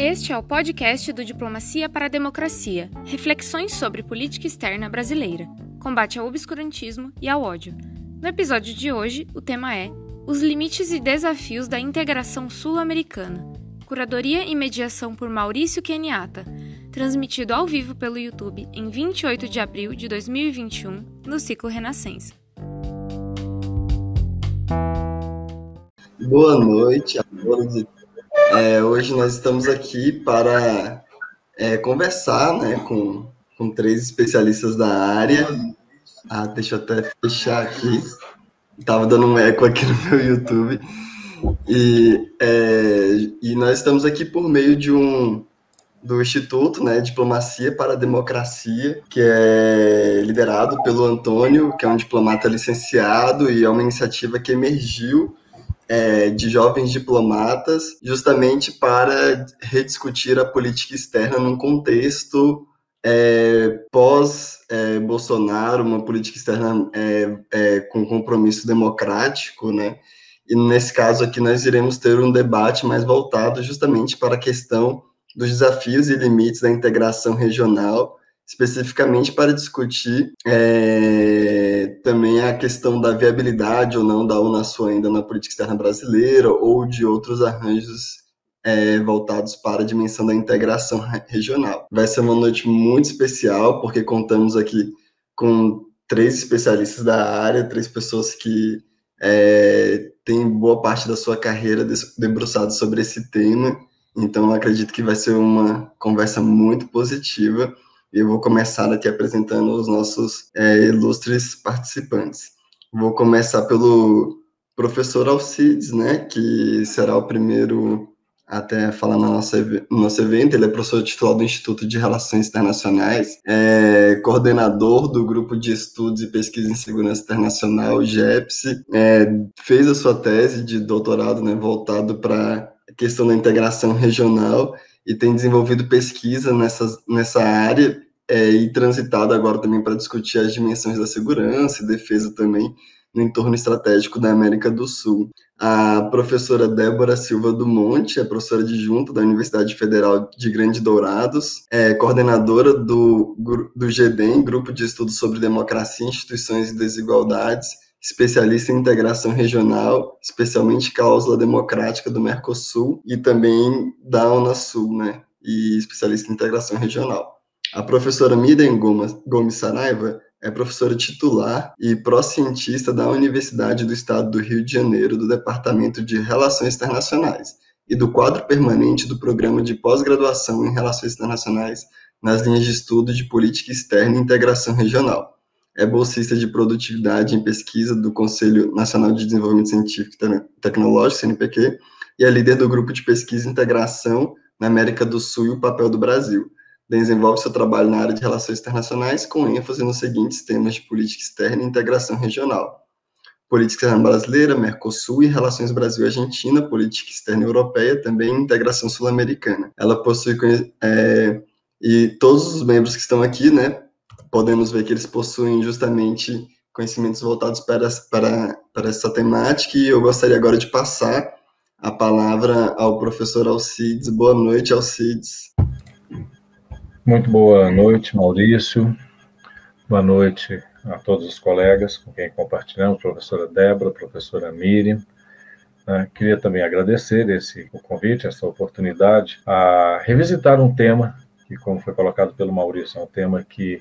Este é o podcast do Diplomacia para a Democracia, reflexões sobre política externa brasileira, combate ao obscurantismo e ao ódio. No episódio de hoje, o tema é Os limites e desafios da integração sul-americana. Curadoria e mediação por Maurício Keniata, transmitido ao vivo pelo YouTube em 28 de abril de 2021, no ciclo Renascença. Boa noite a todos. É, hoje nós estamos aqui para é, conversar né, com, com três especialistas da área. Ah, deixa eu até fechar aqui. Estava dando um eco aqui no meu YouTube. E, é, e nós estamos aqui por meio de um do Instituto né, Diplomacia para a Democracia, que é liderado pelo Antônio, que é um diplomata licenciado e é uma iniciativa que emergiu é, de jovens diplomatas, justamente para rediscutir a política externa num contexto é, pós-Bolsonaro, é, uma política externa é, é, com compromisso democrático, né? E nesse caso aqui nós iremos ter um debate mais voltado justamente para a questão dos desafios e limites da integração regional especificamente para discutir é, também a questão da viabilidade ou não da Unasul ainda na política externa brasileira ou de outros arranjos é, voltados para a dimensão da integração regional. Vai ser uma noite muito especial, porque contamos aqui com três especialistas da área, três pessoas que é, têm boa parte da sua carreira debruçados sobre esse tema, então acredito que vai ser uma conversa muito positiva eu vou começar aqui apresentando os nossos é, ilustres participantes. Vou começar pelo professor Alcides, né, que será o primeiro até falar no nosso, no nosso evento. Ele é professor titular do Instituto de Relações Internacionais, é coordenador do Grupo de Estudos e Pesquisa em Segurança Internacional, GEPSE, é, fez a sua tese de doutorado né, voltado para a questão da integração regional e tem desenvolvido pesquisa nessa, nessa área é, e transitado agora também para discutir as dimensões da segurança e defesa também no entorno estratégico da América do Sul. A professora Débora Silva do Monte é professora adjunta da Universidade Federal de Grande Dourados, é coordenadora do, do GEDEM, Grupo de Estudos sobre Democracia, Instituições e Desigualdades, especialista em integração regional, especialmente cláusula democrática do Mercosul e também da Unasul, né? E especialista em integração regional. A professora Miriam Gomes Saraiva é professora titular e pró-cientista da Universidade do Estado do Rio de Janeiro, do Departamento de Relações Internacionais e do quadro permanente do Programa de Pós-Graduação em Relações Internacionais nas linhas de estudo de Política Externa e Integração Regional é bolsista de produtividade em pesquisa do Conselho Nacional de Desenvolvimento Científico e Tecnológico, CNPq, e é líder do grupo de pesquisa e integração na América do Sul e o papel do Brasil. Desenvolve seu trabalho na área de relações internacionais com ênfase nos seguintes temas de política externa e integração regional. Política externa brasileira, Mercosul e relações Brasil-Argentina, política externa europeia, também integração sul-americana. Ela possui, é, e todos os membros que estão aqui, né, podemos ver que eles possuem justamente conhecimentos voltados para, para, para essa temática, e eu gostaria agora de passar a palavra ao professor Alcides. Boa noite, Alcides. Muito boa noite, Maurício. Boa noite a todos os colegas com quem compartilhamos, professora Débora, professora Miriam. Uh, queria também agradecer esse o convite, essa oportunidade, a revisitar um tema que, como foi colocado pelo Maurício, é um tema que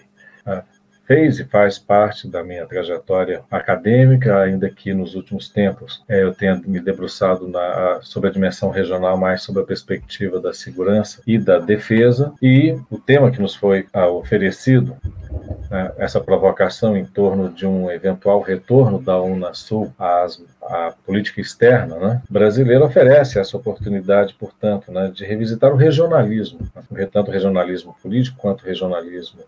fez e faz parte da minha trajetória acadêmica, ainda que nos últimos tempos é, eu tenha me debruçado na, sobre a dimensão regional, mais sobre a perspectiva da segurança e da defesa. E o tema que nos foi ah, oferecido né, essa provocação em torno de um eventual retorno da Unasul às, à política externa né, brasileira oferece essa oportunidade, portanto, né, de revisitar o regionalismo, né, tanto o regionalismo político quanto o regionalismo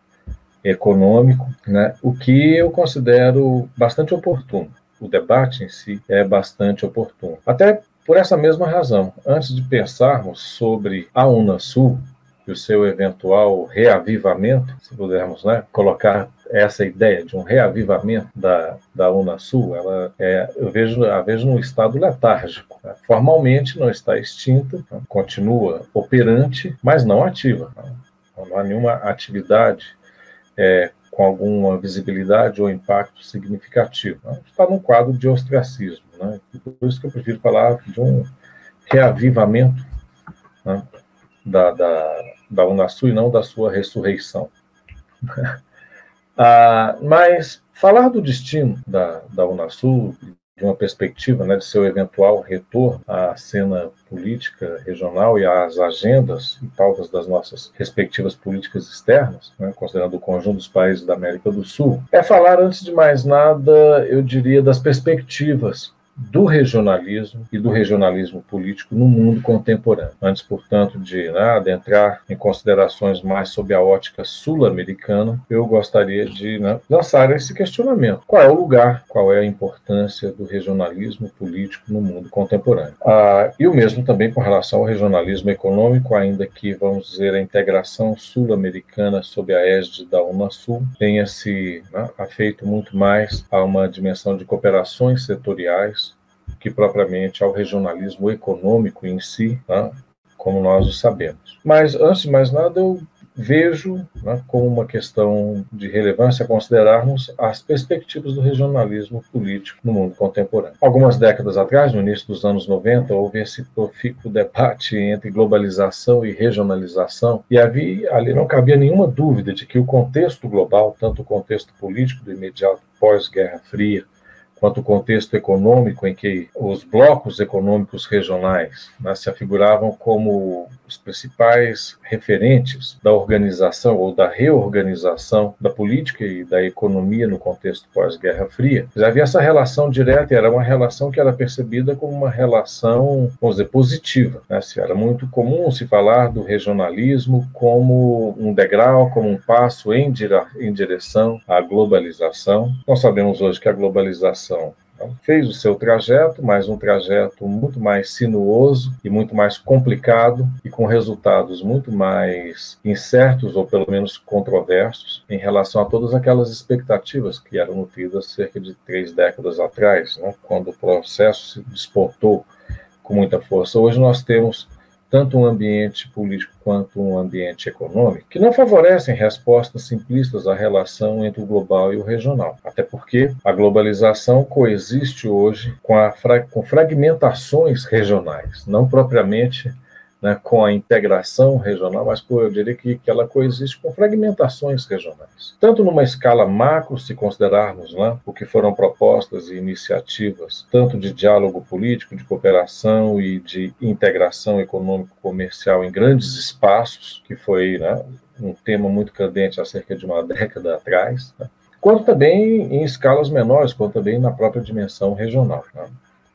econômico, né, o que eu considero bastante oportuno. O debate em si é bastante oportuno. Até por essa mesma razão, antes de pensarmos sobre a Unasul, e o seu eventual reavivamento, se pudermos né, colocar essa ideia de um reavivamento da, da Unasul, ela é, eu vejo, a vejo num estado letárgico. Né? Formalmente não está extinta, né? continua operante, mas não ativa. Né? Não há nenhuma atividade é, com alguma visibilidade ou impacto significativo. Né? Está num quadro de ostracismo. Né? Por isso que eu prefiro falar de um reavivamento né? da, da, da Unasul e não da sua ressurreição. ah, mas falar do destino da, da Unasul, de uma perspectiva né, de seu eventual retorno à cena política regional e às agendas e pautas das nossas respectivas políticas externas, né, considerando o conjunto dos países da América do Sul, é falar, antes de mais nada, eu diria, das perspectivas do regionalismo e do regionalismo político no mundo contemporâneo. Antes, portanto, de né, adentrar em considerações mais sob a ótica sul-americana, eu gostaria de né, lançar esse questionamento: qual é o lugar, qual é a importância do regionalismo político no mundo contemporâneo? Ah, e o mesmo também com relação ao regionalismo econômico, ainda que, vamos dizer, a integração sul-americana sob a égide da Unasul tenha se né, afeito muito mais a uma dimensão de cooperações setoriais que propriamente ao regionalismo econômico em si, né, como nós o sabemos. Mas, antes de mais nada, eu vejo né, como uma questão de relevância considerarmos as perspectivas do regionalismo político no mundo contemporâneo. Algumas décadas atrás, no início dos anos 90, houve esse profícuo debate entre globalização e regionalização, e havia, ali não cabia nenhuma dúvida de que o contexto global, tanto o contexto político do imediato pós-Guerra Fria, quanto o contexto econômico em que os blocos econômicos regionais né, se afiguravam como os principais referentes da organização ou da reorganização da política e da economia no contexto pós-Guerra Fria. Havia essa relação direta era uma relação que era percebida como uma relação, vamos dizer, positiva. Né? Era muito comum se falar do regionalismo como um degrau, como um passo em, direção à globalização. Nós sabemos hoje que a globalização então, fez o seu trajeto, mas um trajeto muito mais sinuoso e muito mais complicado e com resultados muito mais incertos ou pelo menos controversos em relação a todas aquelas expectativas que eram nutridas cerca de três décadas atrás, né, quando o processo se despontou com muita força. Hoje nós temos tanto um ambiente político quanto um ambiente econômico, que não favorecem respostas simplistas à relação entre o global e o regional. Até porque a globalização coexiste hoje com, a, com fragmentações regionais, não propriamente né, com a integração regional, mas pô, eu diria que, que ela coexiste com fragmentações regionais. Tanto numa escala macro, se considerarmos né, o que foram propostas e iniciativas, tanto de diálogo político, de cooperação e de integração econômico-comercial em grandes espaços, que foi né, um tema muito candente há cerca de uma década atrás, né, quanto também em escalas menores, quanto também na própria dimensão regional. Né.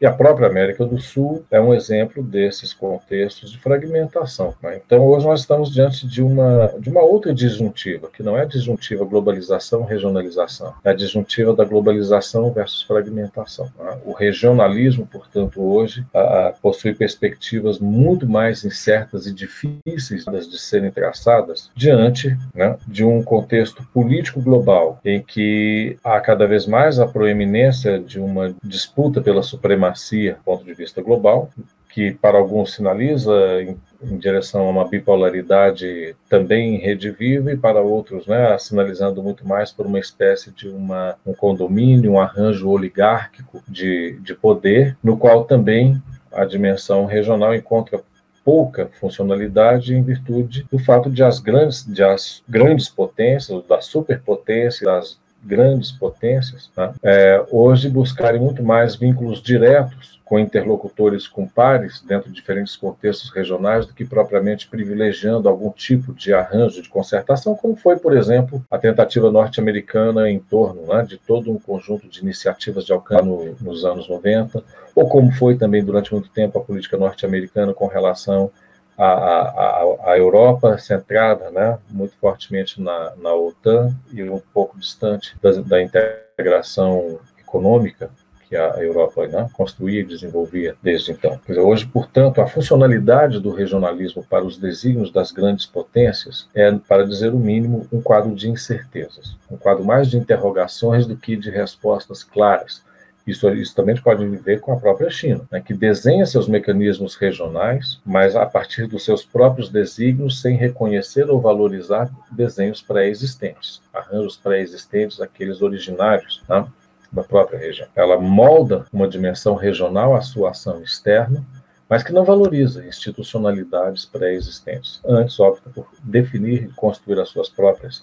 E a própria América do Sul é um exemplo desses contextos de fragmentação. Né? Então, hoje nós estamos diante de uma, de uma outra disjuntiva, que não é a disjuntiva globalização-regionalização, é a disjuntiva da globalização versus fragmentação. Né? O regionalismo, portanto, hoje a, possui perspectivas muito mais incertas e difíceis de serem traçadas diante né, de um contexto político global em que há cada vez mais a proeminência de uma disputa pela supremacia do ponto de vista global, que para alguns sinaliza em, em, direção a uma bipolaridade também em rede viva e para outros, né, sinalizando muito mais por uma espécie de uma, um condomínio, um arranjo oligárquico de, de poder, no qual também a dimensão regional encontra pouca funcionalidade em virtude do fato de as grandes, de as grandes potências, da superpotência, das grandes potências, né, é, hoje buscarem muito mais vínculos diretos com interlocutores com pares dentro de diferentes contextos regionais do que propriamente privilegiando algum tipo de arranjo de concertação, como foi, por exemplo, a tentativa norte-americana em torno né, de todo um conjunto de iniciativas de alcance no, nos anos 90, ou como foi também durante muito tempo a política norte-americana com relação a, a, a, Europa centrada né, muito fortemente na, na OTAN e um pouco distante da, da integração econômica que a Europa né, construía e desenvolvia desde então. Dizer, hoje, portanto, a funcionalidade do regionalismo para os desígnios das grandes potências é, para dizer o mínimo, um quadro de incertezas, um quadro mais de interrogações do que de respostas claras. Isso, isso também pode viver com a própria China, né, que desenha seus mecanismos regionais, mas a partir dos seus próprios desígnios, sem reconhecer ou valorizar desenhos pré-existentes, arranjos pré-existentes, aqueles originários. Né? da própria região. Ela molda uma dimensão regional à sua ação externa, mas que não valoriza institucionalidades pré-existentes. Antes, opta por definir e construir as suas próprias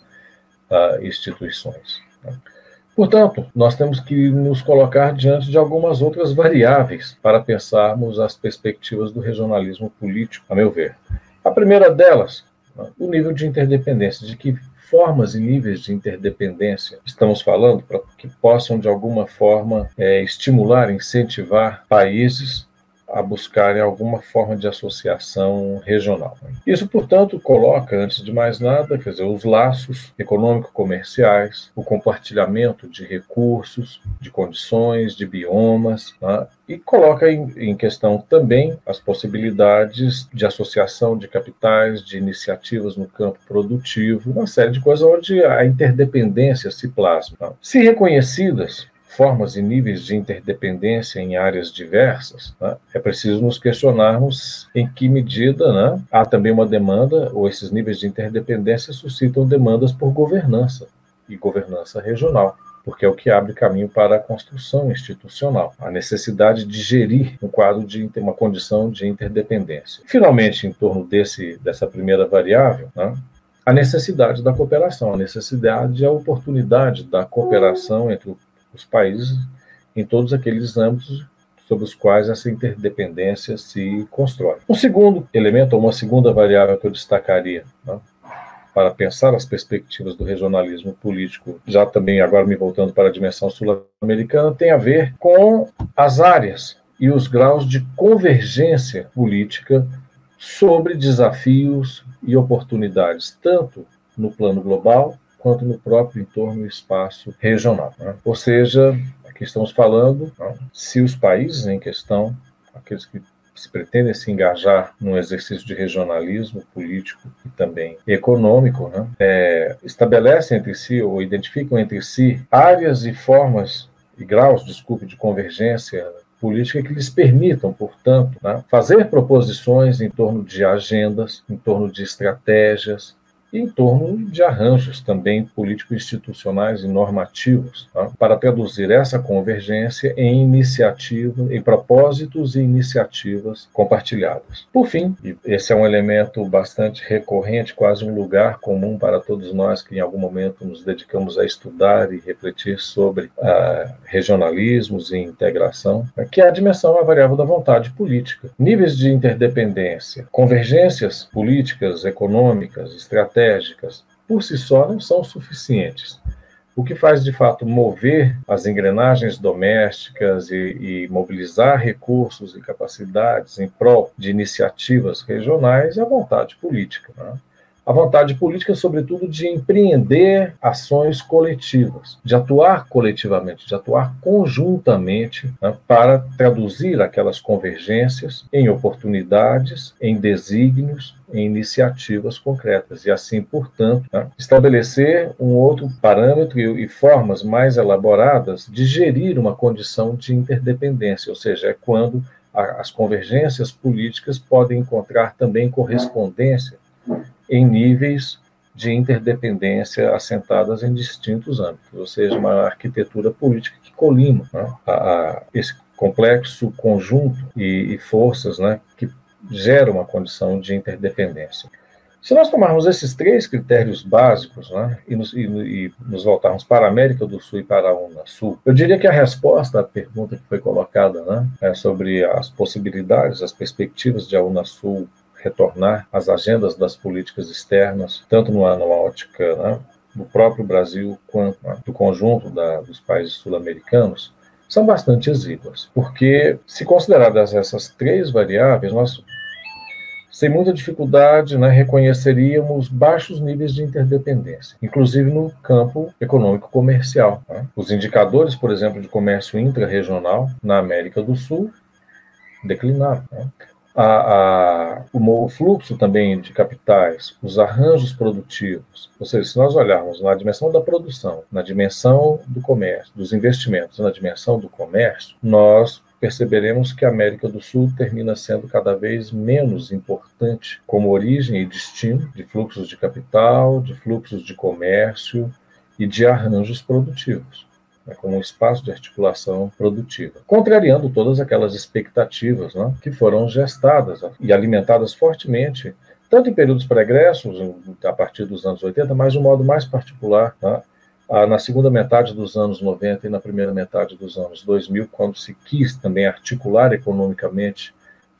uh, instituições. Né? Portanto, nós temos que nos colocar diante de algumas outras variáveis para pensarmos as perspectivas do regionalismo político, a meu ver. A primeira delas, o nível de interdependência, de que formas e níveis de interdependência estamos falando para que possam, de alguma forma, é, estimular, incentivar países a buscarem alguma forma de associação regional. Isso, portanto, coloca, antes de mais nada, quer dizer, os laços econômico-comerciais, o compartilhamento de recursos, de condições, de biomas, né? e coloca em, em, questão também as possibilidades de associação de capitais, de iniciativas no campo produtivo, uma série de coisas onde a interdependência se plasma. Se reconhecidas, formas e níveis de interdependência em áreas diversas, né, é preciso nos questionarmos em que medida né, há também uma demanda, ou esses níveis de interdependência suscitam demandas por governança e governança regional porque é o que abre caminho para a construção institucional, a necessidade de gerir um quadro de uma condição de interdependência. Finalmente, em torno desse dessa primeira variável, né, a necessidade da cooperação, a necessidade e a oportunidade da cooperação entre o os países em todos aqueles âmbitos sobre os quais essa interdependência se constrói. Um segundo elemento, uma segunda variável que eu destacaria né, para pensar as perspectivas do regionalismo político, já também agora me voltando para a dimensão sul-americana, tem a ver com as áreas e os graus de convergência política sobre desafios e oportunidades, tanto no plano global quanto no próprio entorno e espaço regional. Né? Ou seja, aqui estamos falando né, se os países em questão, aqueles que se pretendem se engajar num exercício de regionalismo político e também econômico, né, é, estabelecem entre si ou identificam entre si áreas e formas e graus, desculpe, de convergência política que lhes permitam, portanto, né, fazer proposições em torno de agendas, em torno de estratégias, em torno de arranjos também político-institucionais e normativos, tá? para traduzir essa convergência em iniciativa, em propósitos e iniciativas compartilhadas. Por fim, esse é um elemento bastante recorrente, quase um lugar comum para todos nós que em algum momento nos dedicamos a estudar e refletir sobre uh, regionalismos e integração, né? que é a dimensão a variável da vontade política. Níveis de interdependência, convergências políticas, econômicas, estratégicas, estratégicas, por si só, não são suficientes. O que faz, de fato, mover as engrenagens domésticas e, e, mobilizar recursos e capacidades em prol de iniciativas regionais é a vontade política. Né? A vontade política, sobretudo, de empreender ações coletivas, de atuar coletivamente, de atuar conjuntamente né, para traduzir aquelas convergências em oportunidades, em desígnios, em iniciativas concretas. E assim, portanto, né, estabelecer um outro parâmetro e, e formas mais elaboradas de gerir uma condição de interdependência, ou seja, é quando a, as convergências políticas podem encontrar também correspondência em níveis de interdependência assentadas em distintos âmbitos, ou seja, uma arquitetura política que colima né, a, a esse complexo conjunto e, e forças né, que geram uma condição de interdependência. Se nós tomarmos esses três critérios básicos né, e, nos, e, e, nos, voltarmos para a América do Sul e para a Unasul, eu diria que a resposta à pergunta que foi colocada né, é sobre as possibilidades, as perspectivas de a Unasul retornar às agendas das políticas externas, tanto numa, numa ótica né, do próprio Brasil quanto do conjunto da, dos países sul-americanos, são bastante exíguas, porque se consideradas essas três variáveis, nós sem muita dificuldade, né, reconheceríamos baixos níveis de interdependência, inclusive no campo econômico-comercial. Né? Os indicadores, por exemplo, de comércio intra-regional na América do Sul declinaram. Né? A, a, o fluxo também de capitais, os arranjos produtivos, ou seja, se nós olharmos na dimensão da produção, na dimensão do comércio, dos investimentos, na dimensão do comércio, nós perceberemos que a América do Sul termina sendo cada vez menos importante como origem e destino de fluxos de capital, de fluxos de comércio e de arranjos produtivos, né, como um espaço de articulação produtiva, contrariando todas aquelas expectativas né, que foram gestadas e alimentadas fortemente tanto em períodos pregressos, a partir dos anos 80, mas de um modo mais particular, né, na segunda metade dos anos 90 e na primeira metade dos anos 2000, quando se quis também articular economicamente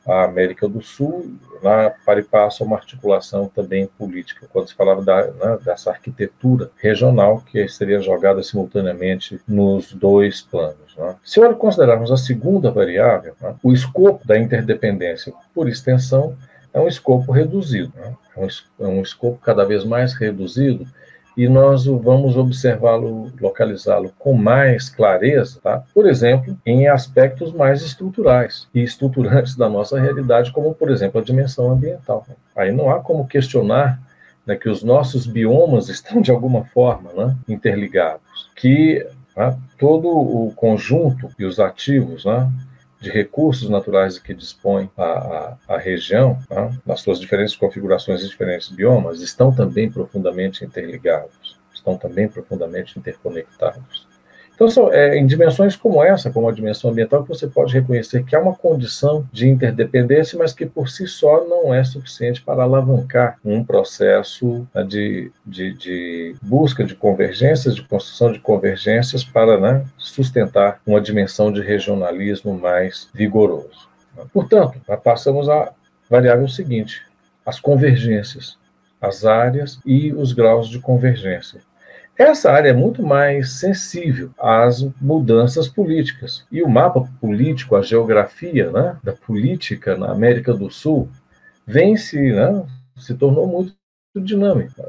a América do Sul, lá para e passa uma articulação também política, quando se falava da, né, dessa arquitetura regional que seria jogada simultaneamente nos dois planos. Né. Se considerarmos a segunda variável, né, o escopo da interdependência, por extensão, é um escopo reduzido, né, é, um, é um escopo cada vez mais reduzido e nós vamos observá-lo, localizá-lo com mais clareza, tá? por exemplo, em aspectos mais estruturais e estruturantes da nossa realidade, como, por exemplo, a dimensão ambiental. Aí não há como questionar né, que os nossos biomas estão, de alguma forma, né, interligados, que né, todo o conjunto e os ativos né, de recursos naturais que dispõe a, a, a região, né, nas suas diferentes configurações e diferentes biomas, estão também profundamente interligados, estão também profundamente interconectados. Então, são, é, em dimensões como essa, como a dimensão ambiental, que você pode reconhecer que há uma condição de interdependência, mas que por si só não é suficiente para alavancar um processo né, de, de, de busca de convergências, de construção de convergências para né, sustentar uma dimensão de regionalismo mais vigoroso. Portanto, passamos à variável seguinte: as convergências, as áreas e os graus de convergência. Essa área é muito mais sensível às mudanças políticas. E o mapa político, a geografia né, da política na América do Sul, vem se, né, se tornou muito dinâmica.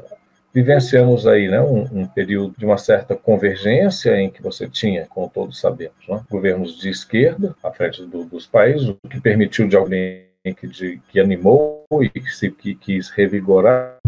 Vivenciamos aí né, um, um, período de uma certa convergência em que você tinha, como todos sabemos, né, governos de esquerda à frente do, dos países, o que permitiu de alguém que, de, que animou e que, se, que quis revigorar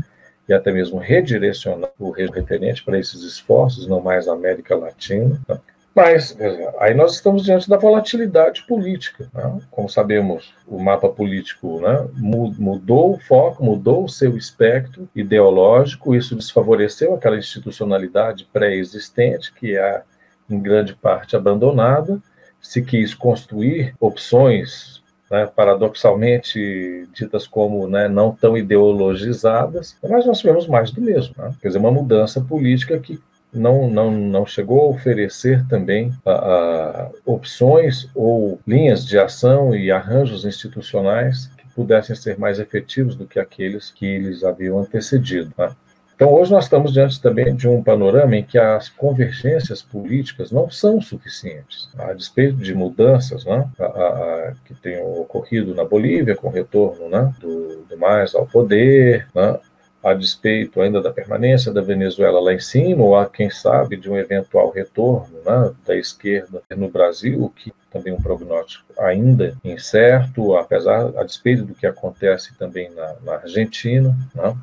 e até mesmo redirecionar o referente para esses esforços, não mais a América Latina. Né? Mas aí nós estamos diante da volatilidade política. Né? Como sabemos, o mapa político né, mudou o foco, mudou o seu espectro ideológico, isso desfavoreceu aquela institucionalidade pré-existente, que é, em grande parte, abandonada. Se quis construir opções né, paradoxalmente ditas como né, não tão ideologizadas, mas nós tivemos mais do mesmo. Né? Quer dizer, uma mudança política que não, não, não chegou a oferecer também a, a, opções ou linhas de ação e arranjos institucionais que pudessem ser mais efetivos do que aqueles que eles haviam antecedido. Né? Então, hoje nós estamos diante também de um panorama em que as convergências políticas não são suficientes, a despeito de mudanças né, a, a, que tenham ocorrido na Bolívia, com o retorno né, do, do mais ao poder, né, a despeito ainda da permanência da Venezuela lá em cima, ou a, quem sabe, de um eventual retorno né, da esquerda no Brasil, que também um prognóstico ainda incerto, apesar, a despeito do que acontece também na, na Argentina. Né,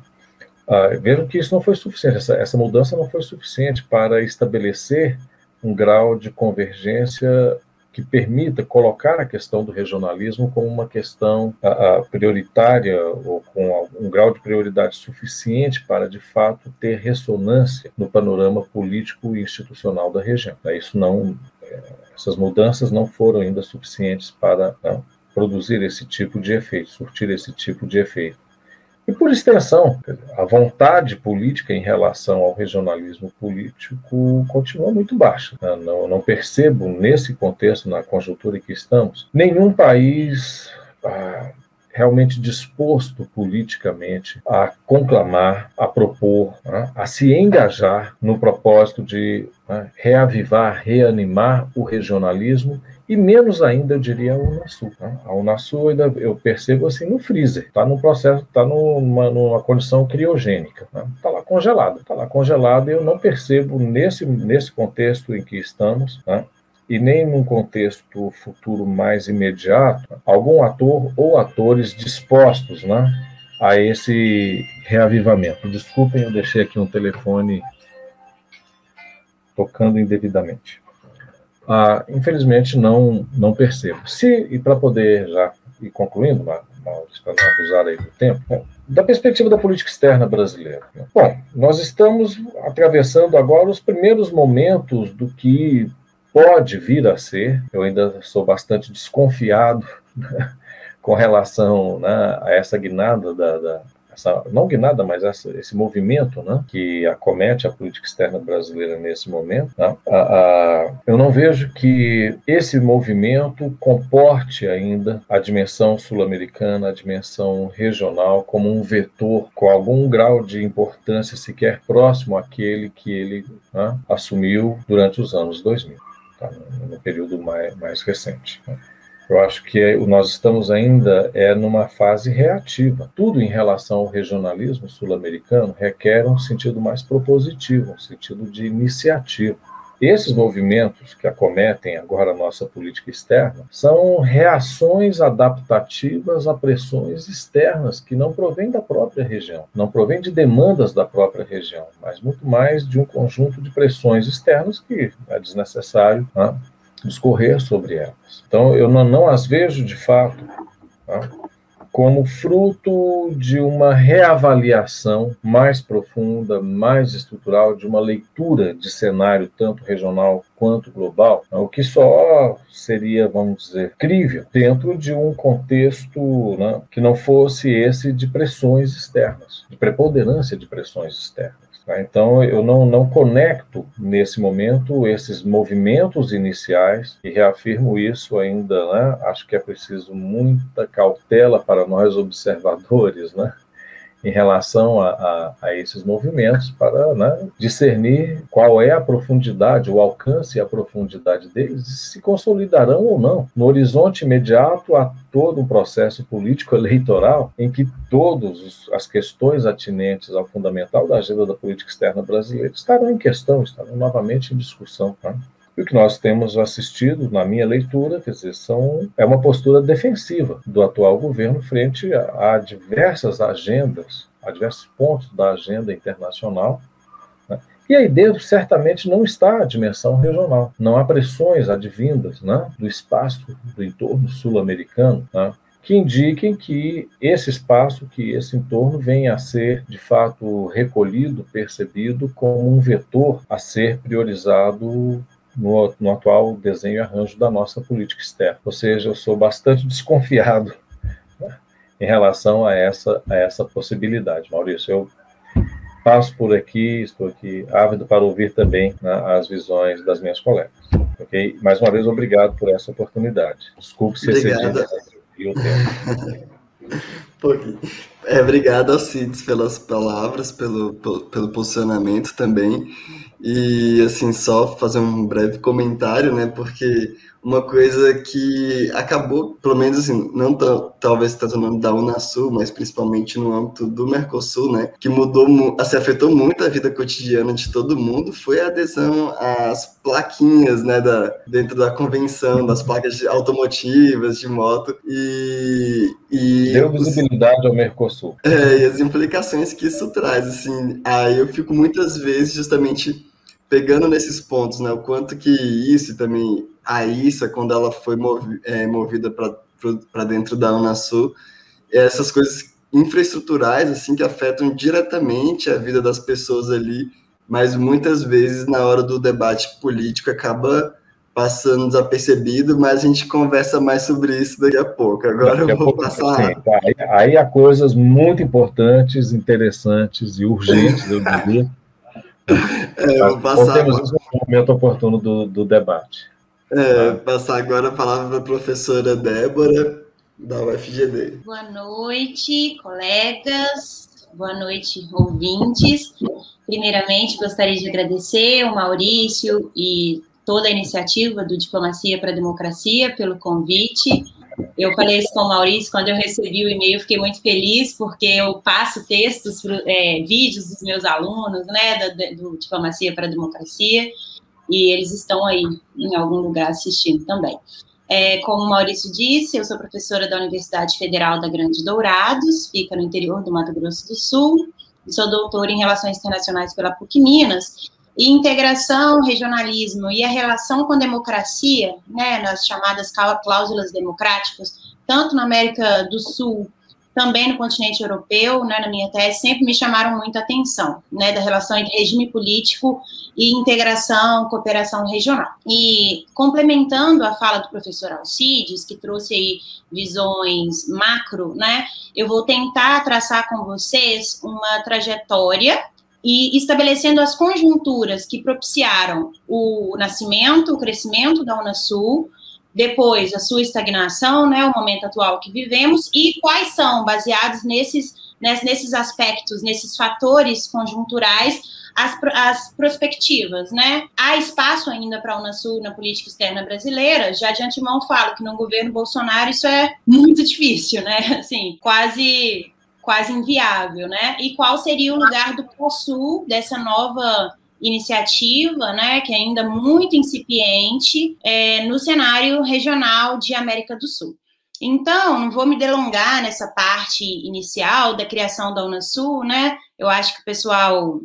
ah, vejam que isso não foi suficiente, essa, essa mudança não foi suficiente para estabelecer um grau de convergência que permita colocar a questão do regionalismo como uma questão a, a, prioritária ou com um grau de prioridade suficiente para, de fato, ter ressonância no panorama político e institucional da região. Isso não, é, essas mudanças não foram ainda suficientes para produzir esse tipo de efeito, surtir esse tipo de efeito. E, por extensão, a vontade política em relação ao regionalismo político continua muito baixa. Né? Não, não percebo, nesse contexto, na conjuntura em que estamos, nenhum país ah, realmente disposto politicamente a conclamar, a propor, né? a se engajar no propósito de né, reavivar, reanimar o regionalismo e menos ainda, eu diria, a Unasul. Né? A Unasul, ainda, eu percebo assim, no freezer, está no processo, está numa, numa condição criogênica, está né? Tá lá congelada, está lá congelada e eu não percebo nesse, nesse contexto em que estamos, né? e nem num contexto futuro mais imediato, algum ator ou atores dispostos né, a esse reavivamento. Desculpem, eu deixei aqui um telefone tocando indevidamente. Ah, infelizmente, não, não percebo. Se, e para poder já ir concluindo, para não abusar aí do tempo, da perspectiva da política externa brasileira. Né? Bom, nós estamos atravessando agora os primeiros momentos do que pode vir a ser, eu ainda sou bastante desconfiado né, com relação né, a essa guinada da, da essa, não guinada, mas essa, esse movimento né, que acomete a política externa brasileira nesse momento, né, a, a, eu não vejo que esse movimento comporte ainda a dimensão sul-americana, a dimensão regional, como um vetor com algum grau de importância sequer próximo àquele que ele né, assumiu durante os anos 2000 tá? no período mais, mais recente. Né? Eu acho que nós estamos ainda é numa fase reativa. Tudo em relação ao regionalismo sul-americano requer um sentido mais propositivo, um sentido de iniciativa. Esses movimentos que acometem agora a nossa política externa são reações adaptativas a pressões externas que não provêm da própria região, não provêm de demandas da própria região, mas muito mais de um conjunto de pressões externas que é desnecessário né, discorrer sobre elas. Então, eu não, não as vejo de fato. Né, como fruto de uma reavaliação mais profunda, mais estrutural, de uma leitura de cenário tanto regional quanto global, o que só seria, vamos dizer, crível dentro de um contexto né, que não fosse esse de pressões externas, de preponderância de pressões externas. Tá? Então, eu não, não conecto nesse momento esses movimentos iniciais e reafirmo isso ainda. Né? Acho que é preciso muita cautela para nós observadores, né? Em relação a, a, a esses movimentos para né, discernir qual é a profundidade, o alcance e a profundidade deles, e se consolidarão ou não. No horizonte imediato há todo um processo político eleitoral em que todas as questões atinentes ao fundamental da agenda da política externa brasileira estarão em questão, estarão novamente em discussão. Tá? E o que nós temos assistido, na minha leitura, quer dizer, são, é uma postura defensiva do atual governo frente a, a diversas agendas, a diversos pontos da agenda internacional. Né? E aí dentro, certamente, não está a dimensão regional. Não há pressões advindas né, do espaço do entorno sul-americano. Né? que indiquem que esse espaço, que esse entorno venha a ser, de fato, recolhido, percebido como um vetor a ser priorizado no, no atual desenho e arranjo da nossa política externa. Ou seja, eu sou bastante desconfiado né, em relação a essa, a essa possibilidade. Maurício, eu passo por aqui, estou aqui ávido para ouvir também né, as visões das minhas colegas. Ok? Mais uma vez, obrigado por essa oportunidade. Desculpe se excedi o tempo. é, obrigado, Alcides, pelas palavras, pelo, pelo, pelo posicionamento também. E assim, só fazer um breve comentário, né? Porque uma coisa que acabou, pelo menos assim, não talvez tanto no âmbito da Unasul, mas principalmente no âmbito do Mercosul, né? Que mudou, assim, afetou muito a vida cotidiana de todo mundo, foi a adesão às plaquinhas, né? Da, dentro da convenção, das placas de automotivas, de moto. E. e Deu visibilidade ao Mercosul. É, e as implicações que isso traz, assim. Aí eu fico muitas vezes justamente pegando nesses pontos, né, o quanto que isso também, a ISA, quando ela foi movi é, movida para dentro da Unasul, essas coisas infraestruturais, assim, que afetam diretamente a vida das pessoas ali, mas muitas vezes, na hora do debate político, acaba passando desapercebido, mas a gente conversa mais sobre isso daqui a pouco. Agora daqui eu vou passar. Sim, tá. aí, aí há coisas muito importantes, interessantes e urgentes, eu diria, é, vou passar agora... um momento oportuno do, do debate. É, passar agora a palavra para a professora Débora, da UFGD. Boa noite, colegas. Boa noite, ouvintes. Primeiramente, gostaria de agradecer o Maurício e toda a iniciativa do Diplomacia para a Democracia, pelo convite. Eu falei isso com o Maurício quando eu recebi o e-mail, fiquei muito feliz, porque eu passo textos, é, vídeos dos meus alunos, né, do, do Diplomacia para a Democracia, e eles estão aí em algum lugar assistindo também. É, como o Maurício disse, eu sou professora da Universidade Federal da Grande Dourados, fica no interior do Mato Grosso do Sul, sou doutora em Relações Internacionais pela PUC Minas, e integração, regionalismo e a relação com democracia, né, nas chamadas cláusulas democráticas, tanto na América do Sul, também no continente europeu, né, na minha tese, sempre me chamaram muita atenção, né, da relação entre regime político e integração, cooperação regional. E complementando a fala do professor Alcides, que trouxe aí visões macro, né, eu vou tentar traçar com vocês uma trajetória e estabelecendo as conjunturas que propiciaram o nascimento, o crescimento da Unasul, depois a sua estagnação, né, o momento atual que vivemos, e quais são, baseados nesses, nesses aspectos, nesses fatores conjunturais, as, as perspectivas, né? Há espaço ainda para a Unasul na política externa brasileira, já de antemão falo que no governo Bolsonaro isso é muito difícil, né? Assim, quase quase inviável, né? E qual seria o lugar do Sul dessa nova iniciativa, né, que é ainda muito incipiente é, no cenário regional de América do Sul. Então, não vou me delongar nessa parte inicial da criação da Unasul, né? Eu acho que o pessoal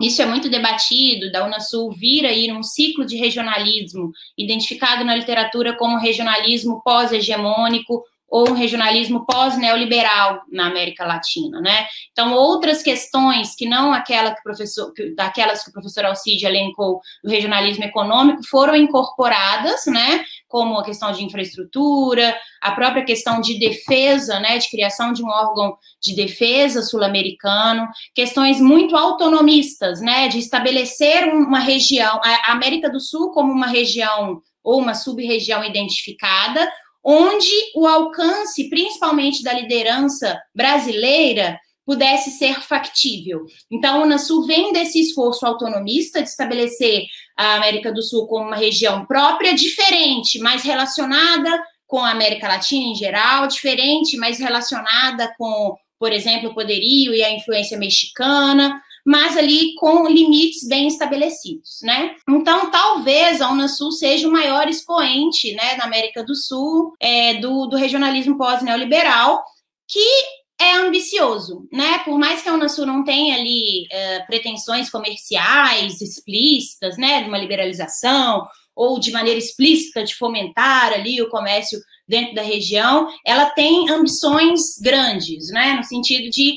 isso é muito debatido, da Unasul vir aí num ciclo de regionalismo, identificado na literatura como regionalismo pós-hegemônico, ou um regionalismo pós-neoliberal na América Latina, né? Então, outras questões que não aquela que o professor, daquelas que o professor Alcide elencou do regionalismo econômico foram incorporadas, né? Como a questão de infraestrutura, a própria questão de defesa, né? De criação de um órgão de defesa sul-americano, questões muito autonomistas, né? De estabelecer uma região, a América do Sul como uma região ou uma sub-região identificada, onde o alcance, principalmente da liderança brasileira, pudesse ser factível. Então, a Unasul vem desse esforço autonomista de estabelecer a América do Sul como uma região própria, diferente, mas relacionada com a América Latina em geral, diferente, mas relacionada com, por exemplo, o poderio e a influência mexicana, mas ali com limites bem estabelecidos, né? Então, talvez a Unasul seja o maior expoente, né, na América do Sul, é, do, do regionalismo pós-neoliberal, que é ambicioso, né? Por mais que a Unasul não tenha ali é, pretensões comerciais explícitas, né, de uma liberalização ou de maneira explícita de fomentar ali o comércio dentro da região, ela tem ambições grandes, né, no sentido de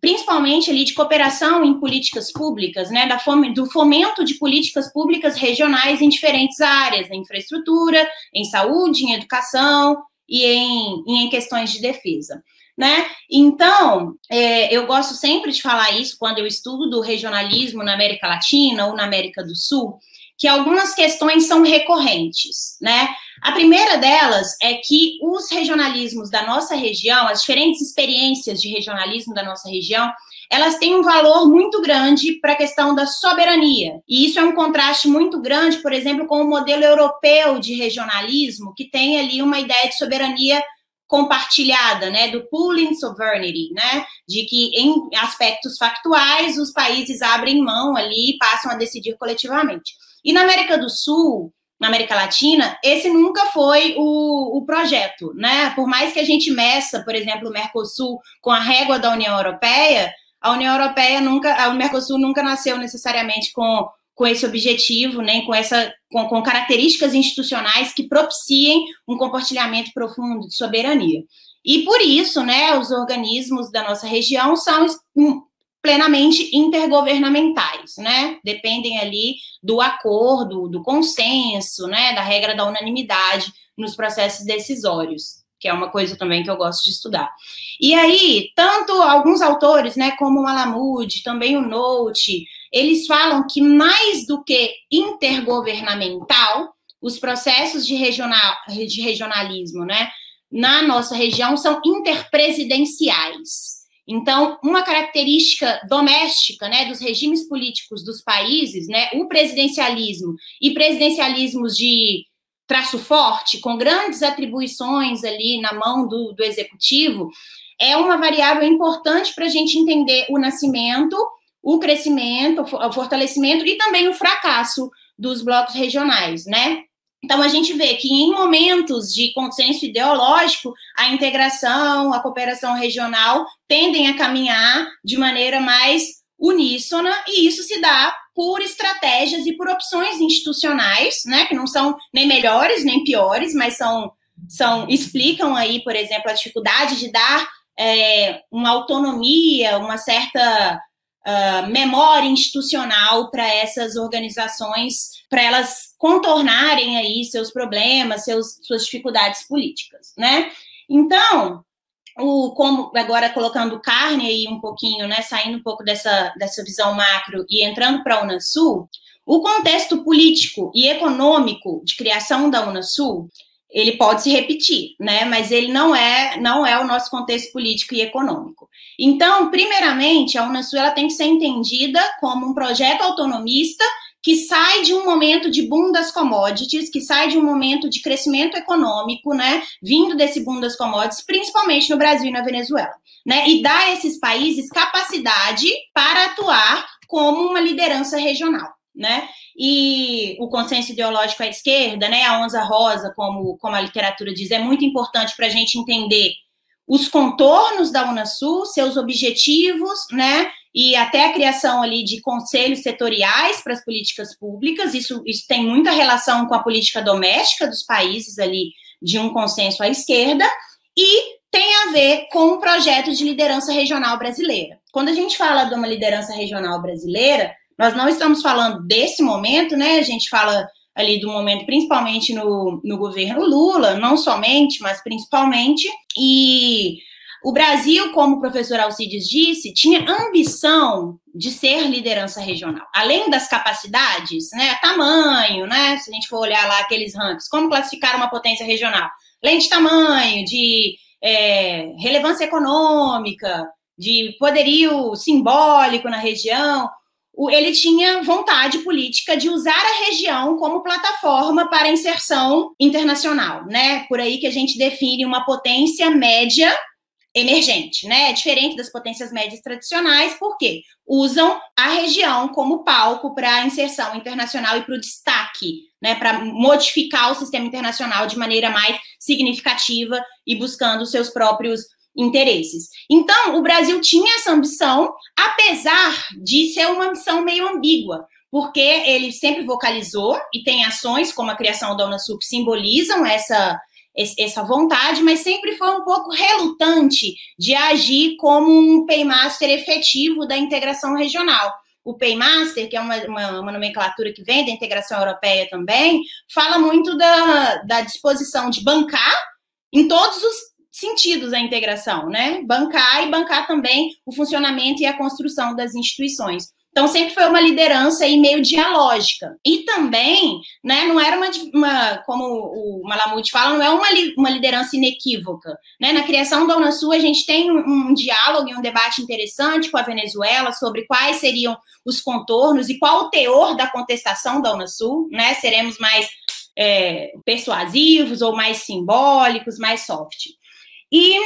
principalmente ali de cooperação em políticas públicas, né, da fome, do fomento de políticas públicas regionais em diferentes áreas, em infraestrutura, em saúde, em educação e em, em questões de defesa. Né? Então, é, eu gosto sempre de falar isso quando eu estudo o regionalismo na América Latina ou na América do Sul, que algumas questões são recorrentes, né? A primeira delas é que os regionalismos da nossa região, as diferentes experiências de regionalismo da nossa região, elas têm um valor muito grande para a questão da soberania. E isso é um contraste muito grande, por exemplo, com o modelo europeu de regionalismo, que tem ali uma ideia de soberania compartilhada, né, do pooling sovereignty, né, de que em aspectos factuais os países abrem mão ali e passam a decidir coletivamente. E na América do Sul, na América Latina, esse nunca foi o, o projeto, né? Por mais que a gente meça, por exemplo, o Mercosul com a régua da União Europeia, a União Europeia nunca, o Mercosul nunca nasceu necessariamente com, com esse objetivo, nem com essa com, com características institucionais que propiciem um compartilhamento profundo de soberania. E por isso, né, os organismos da nossa região são plenamente intergovernamentais, né? Dependem ali do acordo, do consenso, né? Da regra da unanimidade nos processos decisórios, que é uma coisa também que eu gosto de estudar. E aí, tanto alguns autores, né, como o Malamud, também o Note, eles falam que mais do que intergovernamental, os processos de, regional, de regionalismo, né, na nossa região são interpresidenciais. Então, uma característica doméstica, né, dos regimes políticos dos países, né, o presidencialismo e presidencialismos de traço forte, com grandes atribuições ali na mão do, do executivo, é uma variável importante para a gente entender o nascimento, o crescimento, o fortalecimento e também o fracasso dos blocos regionais, né? Então, a gente vê que em momentos de consenso ideológico, a integração, a cooperação regional tendem a caminhar de maneira mais uníssona, e isso se dá por estratégias e por opções institucionais, né, que não são nem melhores nem piores, mas são, são explicam aí, por exemplo, a dificuldade de dar é, uma autonomia, uma certa uh, memória institucional para essas organizações, para elas contornarem aí seus problemas, seus, suas dificuldades políticas, né? Então, o, como agora colocando carne aí um pouquinho, né, saindo um pouco dessa, dessa visão macro e entrando para a Unasul, o contexto político e econômico de criação da Unasul ele pode se repetir, né? Mas ele não é não é o nosso contexto político e econômico. Então, primeiramente, a Unasul ela tem que ser entendida como um projeto autonomista que sai de um momento de boom das commodities, que sai de um momento de crescimento econômico, né, vindo desse boom das commodities, principalmente no Brasil e na Venezuela, né, e dá a esses países capacidade para atuar como uma liderança regional, né? E o consenso ideológico à esquerda, né, a onza rosa, como, como a literatura diz, é muito importante para a gente entender os contornos da Unasul, seus objetivos, né, e até a criação ali de conselhos setoriais para as políticas públicas, isso, isso tem muita relação com a política doméstica dos países ali, de um consenso à esquerda, e tem a ver com o projeto de liderança regional brasileira. Quando a gente fala de uma liderança regional brasileira, nós não estamos falando desse momento, né? A gente fala ali do momento, principalmente no, no governo Lula, não somente, mas principalmente. E o Brasil, como o professor Alcides disse, tinha ambição de ser liderança regional. Além das capacidades, né, tamanho, né, se a gente for olhar lá aqueles rankings, como classificar uma potência regional? Além de tamanho, de é, relevância econômica, de poderio simbólico na região, ele tinha vontade política de usar a região como plataforma para inserção internacional, né? Por aí que a gente define uma potência média emergente, né? É diferente das potências médias tradicionais, porque usam a região como palco para a inserção internacional e para o destaque, né? Para modificar o sistema internacional de maneira mais significativa e buscando seus próprios interesses. Então, o Brasil tinha essa ambição, apesar de ser uma ambição meio ambígua, porque ele sempre vocalizou e tem ações como a criação da Unasul que simbolizam essa essa vontade, mas sempre foi um pouco relutante de agir como um paymaster efetivo da integração regional. O paymaster, que é uma, uma, uma, nomenclatura que vem da integração europeia também, fala muito da, da disposição de bancar em todos os sentidos a integração, né? Bancar e bancar também o funcionamento e a construção das instituições. Então, sempre foi uma liderança aí meio dialógica. E também, né, não era uma, uma como o Malamud fala, não é uma, uma liderança inequívoca. Né? Na criação da Unasul, a gente tem um, um diálogo e um debate interessante com a Venezuela sobre quais seriam os contornos e qual o teor da contestação da Unasul, né? Seremos mais é, persuasivos ou mais simbólicos, mais soft. E,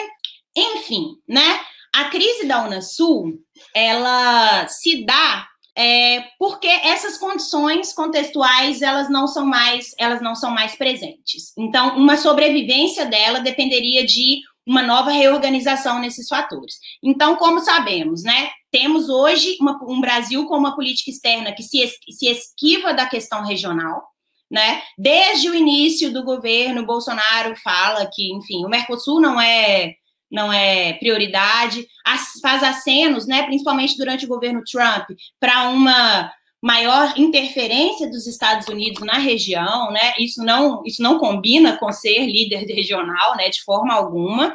enfim, né? A crise da Unasul, ela se dá é, porque essas condições contextuais elas não são mais elas não são mais presentes. Então, uma sobrevivência dela dependeria de uma nova reorganização nesses fatores. Então, como sabemos, né, temos hoje uma, um Brasil com uma política externa que se, se esquiva da questão regional, né? Desde o início do governo, Bolsonaro fala que, enfim, o Mercosul não é não é prioridade, faz acenos, né, principalmente durante o governo Trump, para uma maior interferência dos Estados Unidos na região, né? Isso não isso não combina com ser líder regional, né, de forma alguma.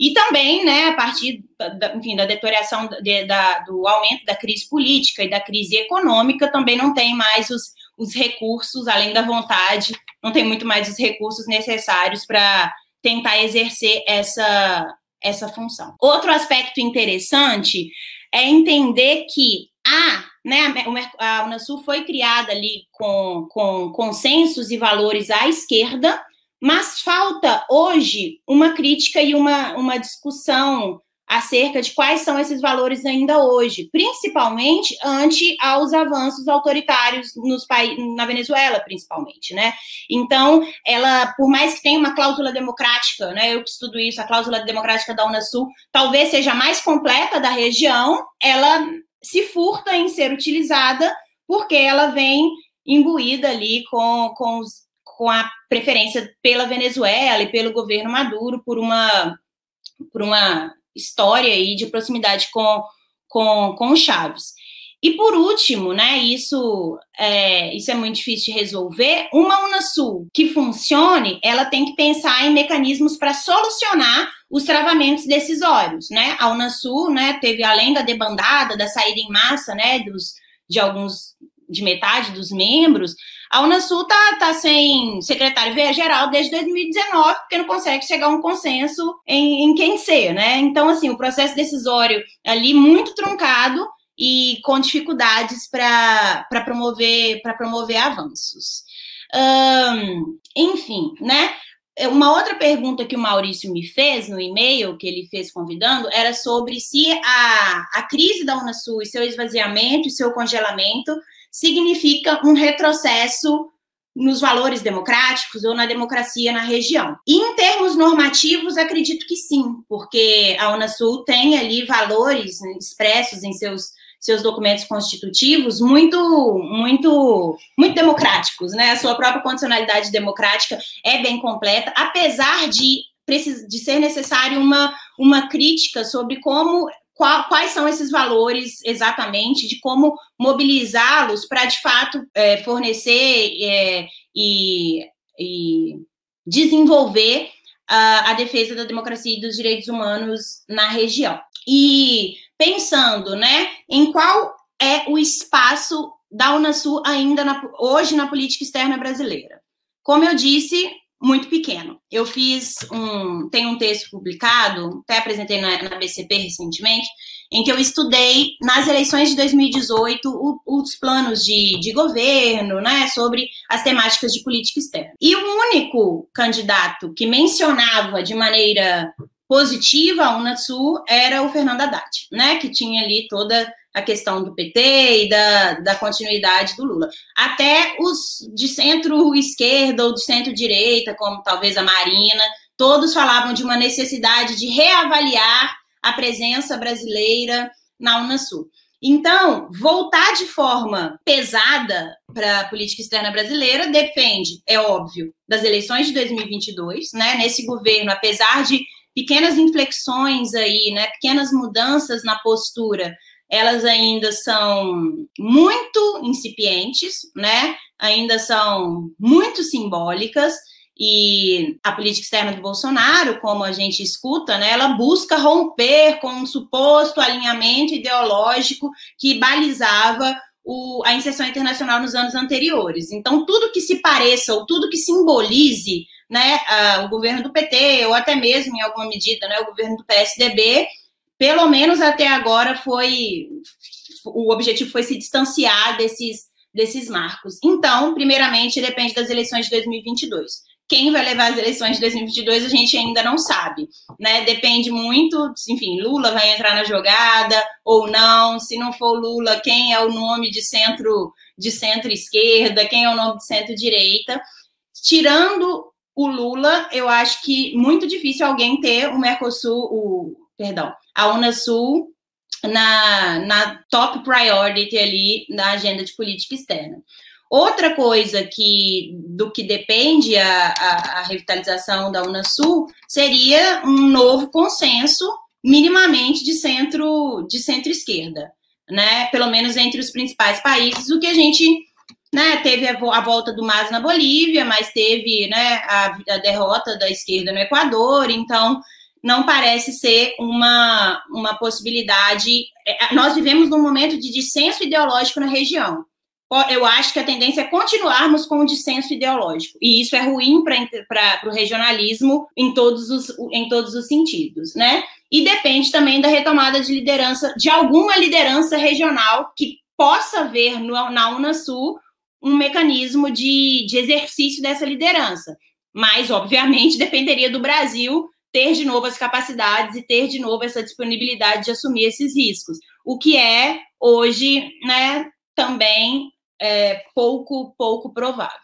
E também, né, a partir da, enfim, da deterioração de, da, do aumento da crise política e da crise econômica, também não tem mais os, os recursos, além da vontade, não tem muito mais os recursos necessários para tentar exercer essa, essa função. Outro aspecto interessante é entender que a, né, a Unasul foi criada ali com, com consensos e valores à esquerda, mas falta hoje uma crítica e uma, uma discussão acerca de quais são esses valores ainda hoje, principalmente ante aos avanços autoritários nos na Venezuela, principalmente, né? Então, ela, por mais que tenha uma cláusula democrática, né? Eu que estudo isso, a cláusula democrática da Unasul, talvez seja a mais completa da região, ela se furta em ser utilizada porque ela vem imbuída ali com, com, os, com a preferência pela Venezuela e pelo governo Maduro por uma por uma história aí de proximidade com, com, com Chaves. E por último, né, isso é, isso é muito difícil de resolver. Uma Unasul que funcione, ela tem que pensar em mecanismos para solucionar os travamentos decisórios, né? A Unasul, né, teve além da debandada, da saída em massa, né, dos de alguns de metade dos membros, a Unasul está tá sem secretário-geral desde 2019, porque não consegue chegar a um consenso em, em quem ser, né? Então, assim, o processo decisório ali muito truncado e com dificuldades para promover, promover avanços. Um, enfim, né? Uma outra pergunta que o Maurício me fez no e-mail que ele fez convidando era sobre se a, a crise da Unasul e seu esvaziamento e seu congelamento significa um retrocesso nos valores democráticos ou na democracia na região. E em termos normativos, acredito que sim, porque a Unasul tem ali valores expressos em seus seus documentos constitutivos muito muito muito democráticos, né? A sua própria condicionalidade democrática é bem completa, apesar de de ser necessário uma, uma crítica sobre como qual, quais são esses valores exatamente, de como mobilizá-los para, de fato, é, fornecer é, e, e, desenvolver a, a defesa da democracia e dos direitos humanos na região. E pensando né, em qual é o espaço da Unasul ainda na, hoje na política externa brasileira. Como eu disse, muito pequeno. Eu fiz um, tem um texto publicado, até apresentei na, na BCP recentemente, em que eu estudei nas eleições de 2018 o, os planos de, de governo, né, sobre as temáticas de política externa. E o único candidato que mencionava de maneira positiva a Unasul era o Fernando Haddad, né, que tinha ali toda a questão do PT e da, da continuidade do Lula. Até os de centro-esquerda ou de centro-direita, como talvez a Marina, todos falavam de uma necessidade de reavaliar a presença brasileira na Unasul. Então, voltar de forma pesada para a política externa brasileira depende, é óbvio, das eleições de 2022, né? Nesse governo, apesar de pequenas inflexões aí, né, pequenas mudanças na postura elas ainda são muito incipientes, né? Ainda são muito simbólicas e a política externa do Bolsonaro, como a gente escuta, né, ela busca romper com um suposto alinhamento ideológico que balizava o, a inserção internacional nos anos anteriores. Então, tudo que se pareça ou tudo que simbolize né, a, o governo do PT, ou até mesmo, em alguma medida, né, o governo do PSDB, pelo menos até agora foi o objetivo foi se distanciar desses desses marcos. Então, primeiramente, depende das eleições de 2022. Quem vai levar as eleições de 2022 a gente ainda não sabe, né? Depende muito, enfim, Lula vai entrar na jogada ou não. Se não for Lula, quem é o nome de centro de centro-esquerda, quem é o nome de centro-direita? Tirando o Lula, eu acho que muito difícil alguém ter o Mercosul, o perdão, a Unasul na, na top priority ali na agenda de política externa. Outra coisa que do que depende a, a, a revitalização da Unasul seria um novo consenso minimamente de centro de centro-esquerda, né? Pelo menos entre os principais países, o que a gente né, teve a, a, volta do MAS na Bolívia, mas teve né, a, a, derrota da esquerda no Equador, então não parece ser uma, uma possibilidade. É, nós vivemos num momento de dissenso ideológico na região. Eu acho que a tendência é continuarmos com o dissenso ideológico, e isso é ruim para o regionalismo em todos, os, em todos os sentidos, né? e depende também da retomada de liderança, de alguma liderança regional que possa ver no, na Unasul um mecanismo de, de exercício dessa liderança. Mas, obviamente, dependeria do Brasil ter de novo as capacidades e ter de novo essa disponibilidade de assumir esses riscos, o que é hoje, né, também é, pouco pouco provável.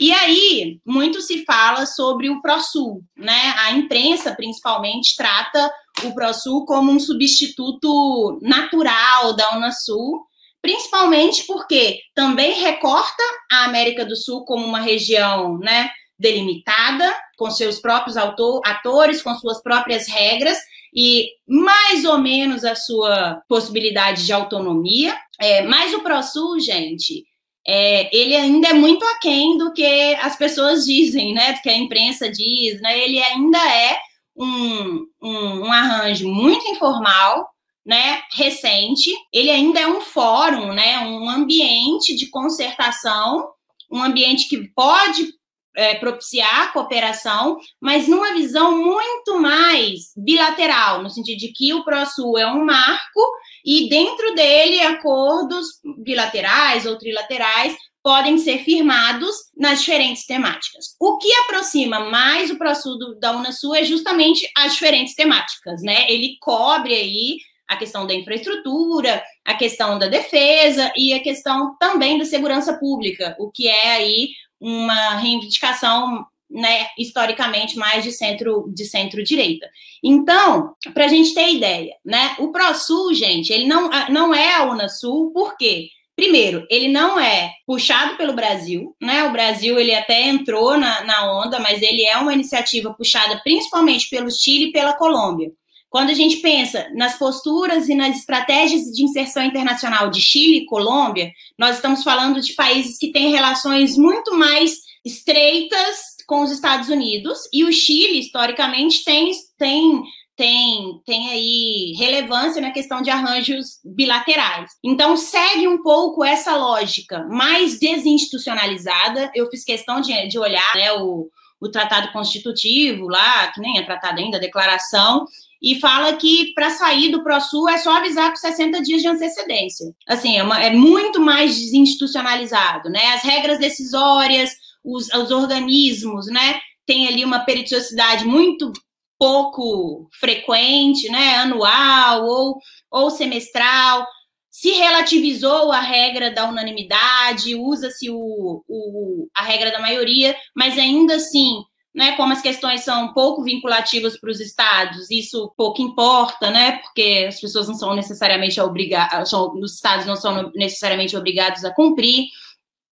E aí, muito se fala sobre o ProSul, né? A imprensa, principalmente, trata o ProSul como um substituto natural da Unasul, principalmente porque também recorta a América do Sul como uma região, né, delimitada, com seus próprios autor, atores, com suas próprias regras e mais ou menos a sua possibilidade de autonomia. É, mas o ProSul, gente, é, ele ainda é muito aquém do que as pessoas dizem, né? Do que a imprensa diz, né? Ele ainda é um, um, um arranjo muito informal, né, recente, ele ainda é um fórum, né, um ambiente de concertação, um ambiente que pode é, propiciar cooperação, mas numa visão muito mais bilateral, no sentido de que o ProSul é um marco e dentro dele acordos bilaterais ou trilaterais podem ser firmados nas diferentes temáticas. O que aproxima mais o ProSul da Unasul é justamente as diferentes temáticas, né? Ele cobre aí a questão da infraestrutura, a questão da defesa e a questão também da segurança pública, o que é aí uma reivindicação né, historicamente mais de centro de centro-direita. Então, para a gente ter ideia, né, o ProSul, gente, ele não, não é a Unasul, por quê? Primeiro, ele não é puxado pelo Brasil, né? O Brasil ele até entrou na, na onda, mas ele é uma iniciativa puxada principalmente pelo Chile e pela Colômbia. Quando a gente pensa nas posturas e nas estratégias de inserção internacional de Chile e Colômbia, nós estamos falando de países que têm relações muito mais estreitas com os Estados Unidos, e o Chile, historicamente, tem, tem, tem, tem aí relevância na questão de arranjos bilaterais. Então, segue um pouco essa lógica mais desinstitucionalizada. Eu fiz questão de, de olhar né, o, o tratado constitutivo lá, que nem é tratado ainda, a declaração, e fala que para sair do ProSul é só avisar com 60 dias de antecedência. Assim, é, uma, é muito mais desinstitucionalizado, né? As regras decisórias, os, os organismos, né? Tem ali uma periodicidade muito pouco frequente, né? Anual ou, ou semestral. Se relativizou a regra da unanimidade, usa-se o, o, a regra da maioria, mas ainda assim né, como as questões são pouco vinculativas para os estados, isso pouco importa, né, porque as pessoas não são necessariamente obrigadas, os estados não são necessariamente obrigados a cumprir.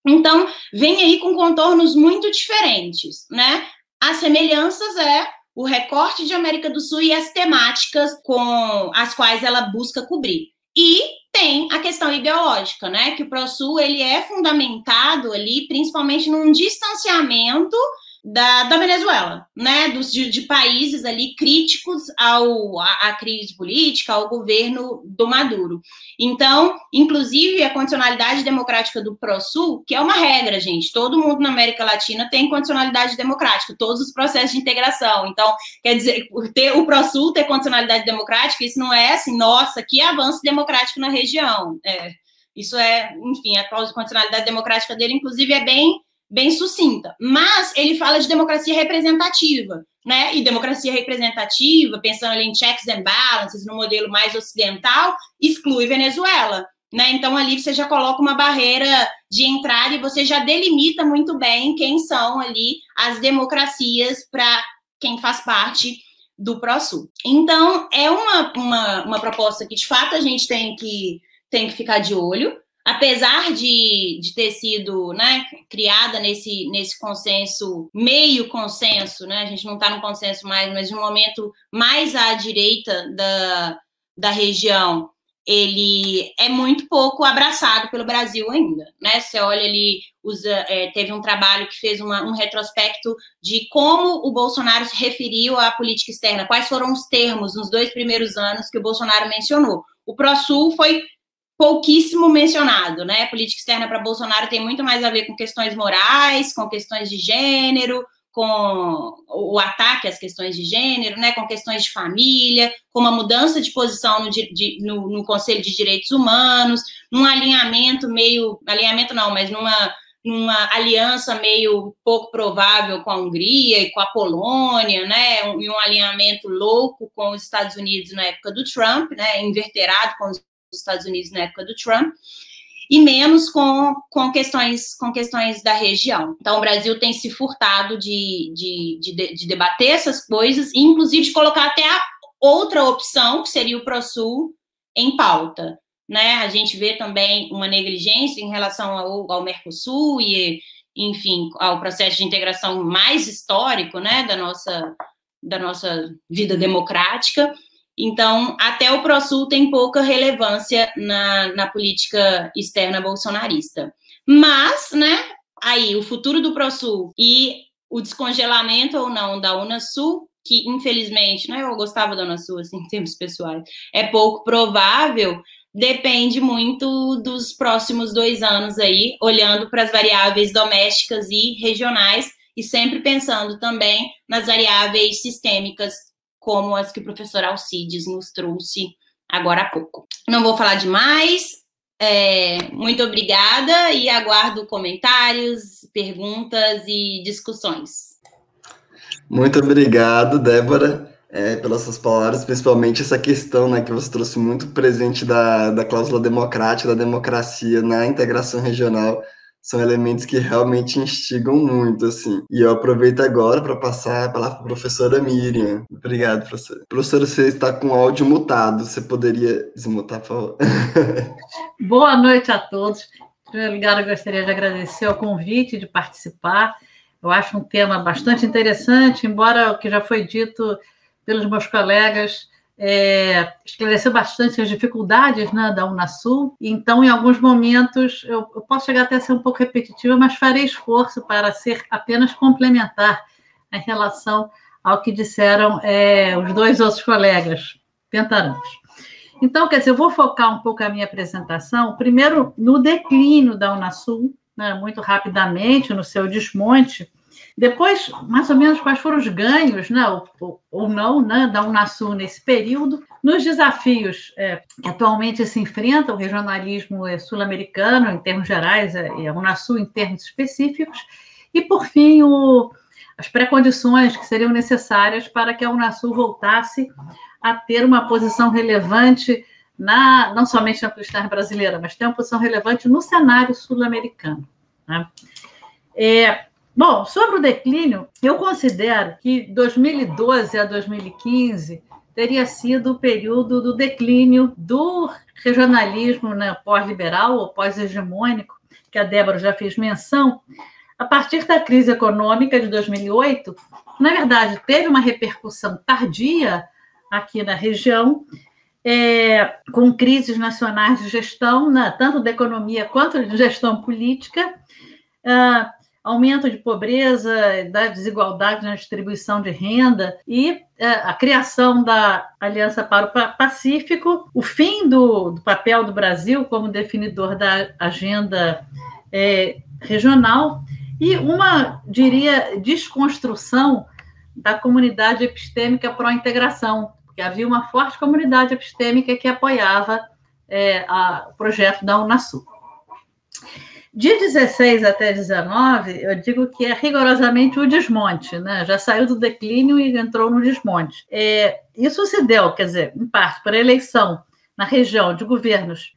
Então, vem aí com contornos muito diferentes, né? As semelhanças é o recorte de América do Sul e as temáticas com as quais ela busca cobrir. E tem a questão ideológica, né? Que o ProSul ele é fundamentado ali, principalmente num distanciamento da, da Venezuela, né, dos, de, de, países ali críticos ao, à, crise política, ao governo do Maduro. Então, inclusive, a condicionalidade democrática do ProSul, que é uma regra, gente, todo mundo na América Latina tem condicionalidade democrática, todos os processos de integração. Então, quer dizer, ter, o ProSul ter condicionalidade democrática, isso não é assim, nossa, que avanço democrático na região. É, isso é, enfim, a condicionalidade democrática dele, inclusive, é bem bem sucinta. Mas ele fala de democracia representativa, né? E democracia representativa, pensando ali em checks and balances, no modelo mais ocidental, exclui Venezuela. Né? Então, ali você já coloca uma barreira de entrada e você já delimita muito bem quem são ali as democracias para quem faz parte do ProSul. Então, é uma, uma, uma proposta que, de fato, a gente tem que, tem que ficar de olho, apesar de, de ter sido né, criada nesse, nesse consenso, meio consenso, né, a gente não está no consenso mais, mas de um momento mais à direita da, da região, ele é muito pouco abraçado pelo Brasil ainda, né? Você olha ali, usa, é, teve um trabalho que fez uma, um retrospecto de como o Bolsonaro se referiu à política externa, quais foram os termos nos dois primeiros anos que o Bolsonaro mencionou. O ProSul foi pouquíssimo mencionado, né? Política externa para Bolsonaro tem muito mais a ver com questões morais, com questões de gênero, com o ataque às questões de gênero, né, com questões de família, com uma mudança de posição no, de, no, no Conselho de Direitos Humanos, num alinhamento meio, alinhamento não, mas numa, numa aliança meio pouco provável com a Hungria e com a Polônia, né, um, um alinhamento louco com os Estados Unidos na época do Trump, né, inverterado com os Estados Unidos na época do Trump e menos com, com, questões, com questões da região. Então, o Brasil tem se furtado de, de, de, de debater essas coisas, inclusive de colocar até a outra opção, que seria o ProSul, em pauta. Né? A gente vê também uma negligência em relação ao, ao Mercosul e, enfim, ao processo de integração mais histórico né, da, nossa, da nossa vida democrática. Então, até o ProSul tem pouca relevância na, na política externa bolsonarista. Mas, né, aí o futuro do ProSul e o descongelamento ou não da Unasul, que infelizmente, né, eu gostava da Unasul, assim, em termos pessoais, é pouco provável, depende muito dos próximos dois anos aí, olhando para as variáveis domésticas e regionais e sempre pensando também nas variáveis sistêmicas como as que o professor Alcides nos trouxe agora há pouco. Não vou falar demais. É, muito obrigada e aguardo comentários, perguntas e discussões. Muito obrigado, Débora, é, pelas suas palavras, principalmente essa questão né, que você trouxe muito presente da, da cláusula democrática, da democracia na integração regional são elementos que realmente instigam muito, assim. E eu aproveito agora para passar a palavra para a professora Miriam. Obrigado, professora. Professora, você está com o áudio mutado. Você poderia desmutar, por favor? Boa noite a todos. Em primeiro lugar, eu gostaria de agradecer o convite de participar. Eu acho um tema bastante interessante, embora o que já foi dito pelos meus colegas é, esclareceu bastante as dificuldades né, da Unasul. Então, em alguns momentos, eu, eu, posso chegar até a ser um pouco repetitiva, mas farei esforço para ser apenas complementar em relação ao que disseram é, os dois outros colegas. Tentaremos. Então, quer dizer, eu vou focar um pouco a minha apresentação, primeiro no declínio da Unasul, né, muito rapidamente, no seu desmonte, depois, mais ou menos, quais foram os ganhos, né, ou, ou não, né, da Unasul nesse período, nos desafios é, que atualmente se enfrenta o regionalismo é, sul-americano, em termos gerais, é, e a Unasul em termos específicos, e, por fim, o, as pré-condições que seriam necessárias para que a Unasul voltasse a ter uma posição relevante na, não somente na política brasileira, mas ter uma posição relevante no cenário sul-americano. Né? É, Bom, sobre o declínio, eu considero que 2012 a 2015 teria sido o período do declínio do regionalismo né, pós-liberal ou pós-hegemônico, que a Débora já fez menção, a partir da crise econômica de 2008, na verdade, teve uma repercussão tardia aqui na região, é, com crises nacionais de gestão, né, tanto da economia quanto de gestão política. Uh, aumento de pobreza, da desigualdade na distribuição de renda e é, a criação da Aliança para o Pacífico, o fim do, do papel do Brasil como definidor da agenda é, regional e uma, diria, desconstrução da comunidade epistêmica pró-integração, porque havia uma forte comunidade epistêmica que apoiava é, a, o projeto da Unasul. De 16 até 19, eu digo que é rigorosamente o desmonte, né? Já saiu do declínio e entrou no desmonte. É, isso se deu, quer dizer, em parte, por eleição na região de governos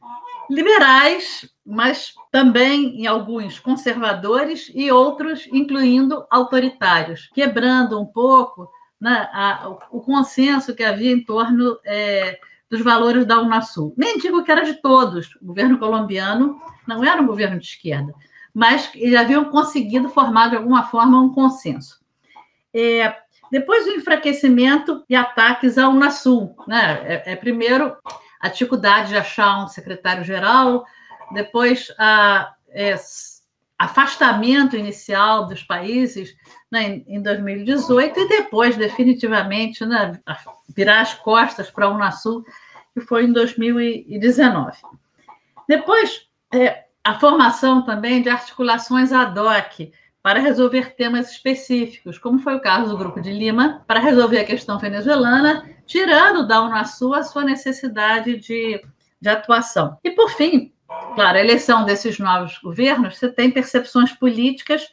liberais, mas também em alguns conservadores e outros, incluindo autoritários, quebrando um pouco né, a, o consenso que havia em torno é, dos valores da Unasul. Nem digo que era de todos. O governo colombiano não era um governo de esquerda, mas eles haviam conseguido formar de alguma forma um consenso. É, depois do enfraquecimento e ataques à Unasul, né? É, é, primeiro a dificuldade de achar um secretário-geral, depois a é, afastamento inicial dos países né, em 2018 e depois definitivamente né, virar as costas para a Unasul, que foi em 2019. Depois, é, a formação também de articulações ad hoc para resolver temas específicos, como foi o caso do Grupo de Lima, para resolver a questão venezuelana, tirando da Unasul a sua necessidade de, de atuação. E, por fim, claro, a eleição desses novos governos, você tem percepções políticas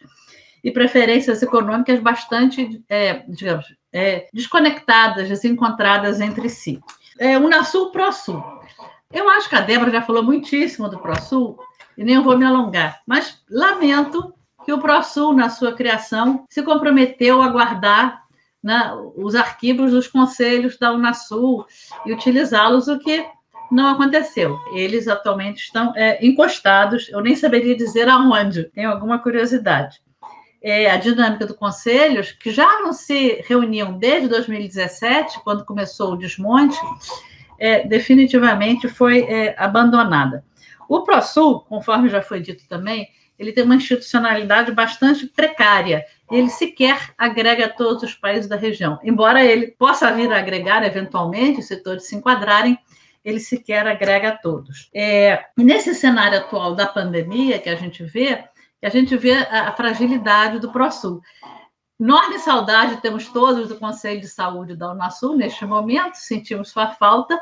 e preferências econômicas bastante, é, digamos, é, desconectadas, desencontradas entre si. É, Unasul ProSul. Eu acho que a Débora já falou muitíssimo do ProSul, e nem vou me alongar, mas lamento que o ProSul, na sua criação, se comprometeu a guardar né, os arquivos dos conselhos da Unasul e utilizá-los, o que não aconteceu. Eles atualmente estão é, encostados, eu nem saberia dizer aonde, tenho alguma curiosidade. É, a dinâmica do conselhos, que já não se reuniam desde 2017, quando começou o desmonte, é, definitivamente foi é, abandonada. O ProSul, conforme já foi dito também, ele tem uma institucionalidade bastante precária. Ele sequer agrega todos os países da região. Embora ele possa vir a agregar eventualmente, se todos se enquadrarem, ele sequer agrega a todos. É, nesse cenário atual da pandemia que a gente vê, a gente vê a, a fragilidade do ProSul. Enorme saudade temos todos do Conselho de Saúde da Unasul neste momento, sentimos sua falta.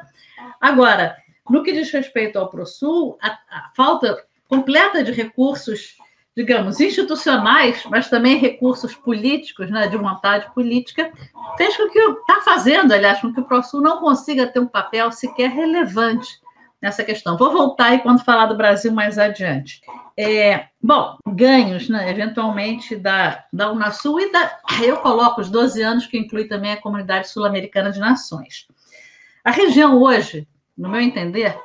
Agora, no que diz respeito ao ProSul, a, a falta completa de recursos, digamos, institucionais, mas também recursos políticos, né, de vontade política, fez com que está fazendo, aliás, com que o ProSul não consiga ter um papel sequer relevante nessa questão. Vou voltar aí quando falar do Brasil mais adiante. É, bom, ganhos, né, eventualmente, da, da Unasul e da. Eu coloco os 12 anos, que inclui também a Comunidade Sul-Americana de Nações. A região hoje, no meu entender,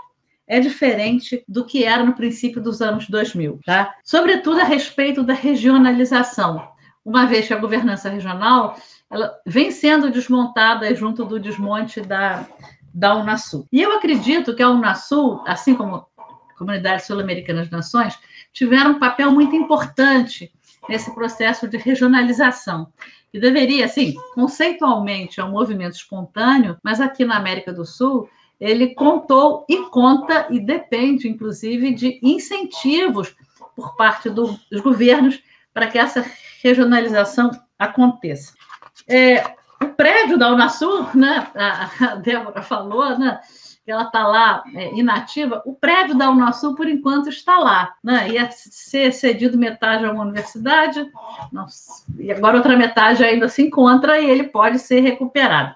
é diferente do que era no princípio dos anos 2000, tá? Sobretudo a respeito da regionalização, uma vez que a governança regional ela vem sendo desmontada junto do desmonte da, da Unasul. E eu acredito que a Unasul, assim como Comunidade Sul-Americana das Nações, tiveram um papel muito importante nesse processo de regionalização. E deveria, assim, conceitualmente é um movimento espontâneo, mas aqui na América do Sul ele contou e conta e depende, inclusive, de incentivos por parte do, dos governos para que essa regionalização aconteça. É, o prédio da Unasul, né, a, a Débora falou, né, que ela está lá é, inativa, o prédio da Unasul, por enquanto, está lá. Né? Ia ser cedido metade a uma universidade, não, e agora outra metade ainda se encontra e ele pode ser recuperado.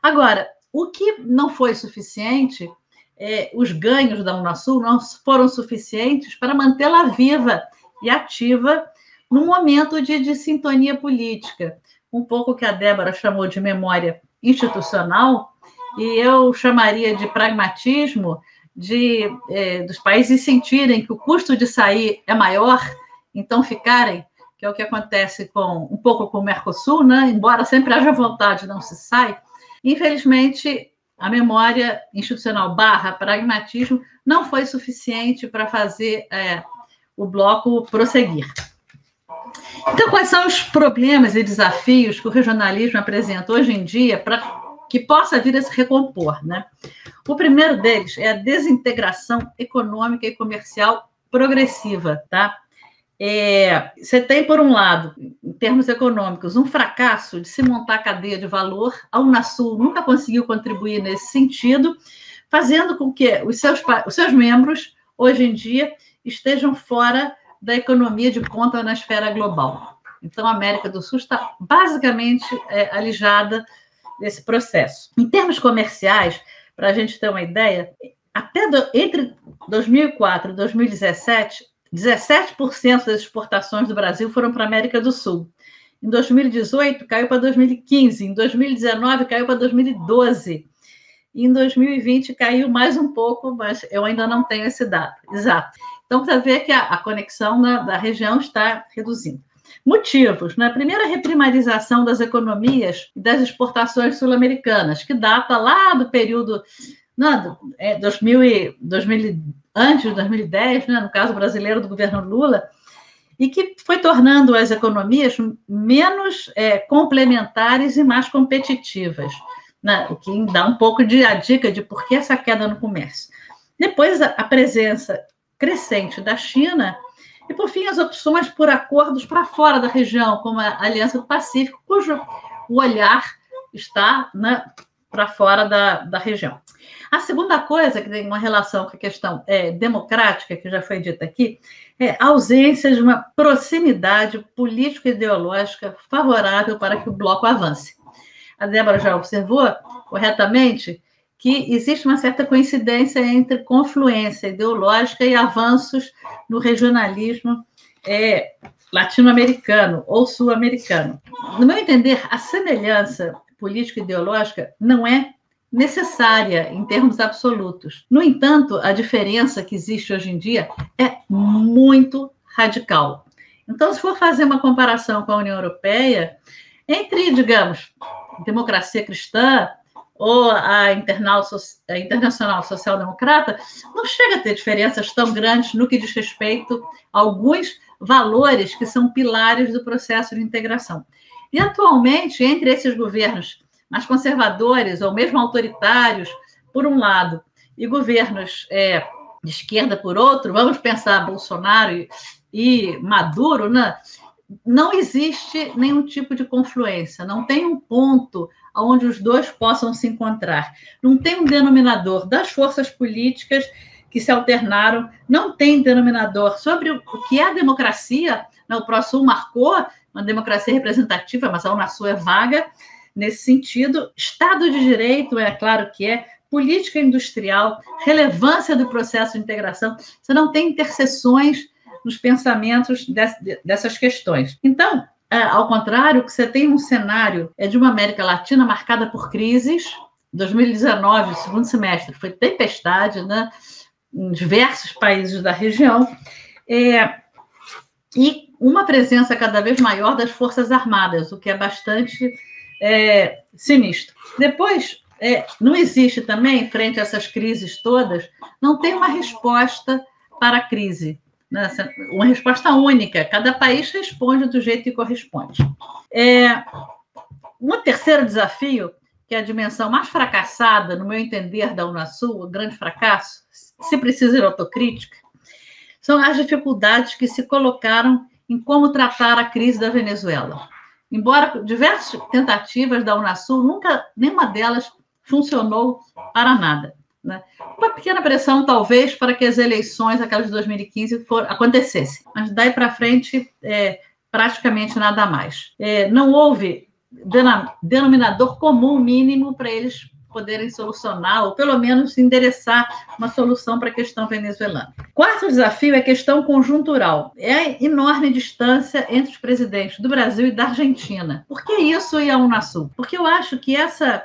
Agora, o que não foi suficiente, é, os ganhos da Unasul não foram suficientes para mantê-la viva e ativa no momento de, de sintonia política. Um pouco que a Débora chamou de memória institucional, e eu chamaria de pragmatismo de é, dos países sentirem que o custo de sair é maior, então ficarem, que é o que acontece com um pouco com o Mercosul, né? embora sempre haja vontade, não se sai, Infelizmente, a memória institucional barra pragmatismo não foi suficiente para fazer é, o bloco prosseguir. Então, quais são os problemas e desafios que o regionalismo apresenta hoje em dia para que possa vir a se recompor? Né? O primeiro deles é a desintegração econômica e comercial progressiva, tá? É, você tem, por um lado, em termos econômicos, um fracasso de se montar cadeia de valor. A Unasul nunca conseguiu contribuir nesse sentido, fazendo com que os seus, os seus membros, hoje em dia, estejam fora da economia de conta na esfera global. Então, a América do Sul está basicamente é, alijada desse processo. Em termos comerciais, para a gente ter uma ideia, até do, entre 2004 e 2017, 17% das exportações do Brasil foram para a América do Sul. Em 2018, caiu para 2015. Em 2019, caiu para 2012. E em 2020, caiu mais um pouco, mas eu ainda não tenho esse dado exato. Então, para ver que a, a conexão na, da região está reduzindo. Motivos, né? Primeiro, a reprimarização das economias e das exportações sul-americanas, que data lá do período não, é, 2000 2000, antes de 2010, né, no caso brasileiro do governo Lula, e que foi tornando as economias menos é, complementares e mais competitivas, né, o que dá um pouco de a dica de por que essa queda no comércio. Depois, a, a presença crescente da China E, por fim, as opções por acordos para fora da região, como a Aliança do Pacífico, cujo o olhar está né, para fora da, da região. A segunda coisa, que tem uma relação com a questão é, democrática, que já foi dita aqui, é a ausência de uma proximidade político-ideológica favorável para que o bloco avance. A Débora já observou corretamente que existe uma certa coincidência entre confluência ideológica e avanços no regionalismo é, latino-americano ou sul-americano. No meu entender, a semelhança político-ideológica não é necessária em termos absolutos. No entanto, a diferença que existe hoje em dia é muito radical. Então, se for fazer uma comparação com a União Europeia, entre, digamos, democracia cristã ou a internacional social-democrata, não chega a ter diferenças tão grandes no que diz respeito a alguns valores que são pilares do processo de integração. E, atualmente, entre esses governos mais conservadores ou mesmo autoritários, por um lado, e governos é, de esquerda por outro, vamos pensar Bolsonaro e, e Maduro, né? não existe nenhum tipo de confluência, não tem um ponto onde os dois possam se encontrar. Não tem um denominador das forças políticas que se alternaram, não tem denominador sobre o que é a democracia. Né? O ProSul marcou uma democracia representativa, mas a Unasul é vaga nesse sentido. Estado de Direito, é claro que é, política industrial, relevância do processo de integração. Você não tem interseções nos pensamentos dessas questões. Então, é, ao contrário, que você tem um cenário é de uma América Latina marcada por crises. 2019, segundo semestre, foi tempestade, né? Em diversos países da região. É, e uma presença cada vez maior das Forças Armadas, o que é bastante é, sinistro. Depois, é, não existe também, frente a essas crises todas, não tem uma resposta para a crise uma resposta única. Cada país responde do jeito que corresponde. É, um terceiro desafio, que é a dimensão mais fracassada, no meu entender, da Unasul, o grande fracasso, se precisa de autocrítica, são as dificuldades que se colocaram em como tratar a crise da Venezuela. Embora diversas tentativas da Unasul, nunca nenhuma delas funcionou para nada. Né? Uma pequena pressão, talvez, para que as eleições, aquelas de 2015, for, acontecessem. Mas daí para frente, é, praticamente nada mais. É, não houve denominador comum mínimo para eles poderem solucionar, ou pelo menos endereçar uma solução para a questão venezuelana. Quarto desafio é a questão conjuntural. É a enorme distância entre os presidentes do Brasil e da Argentina. Por que isso e a Unasul? Porque eu acho que essa,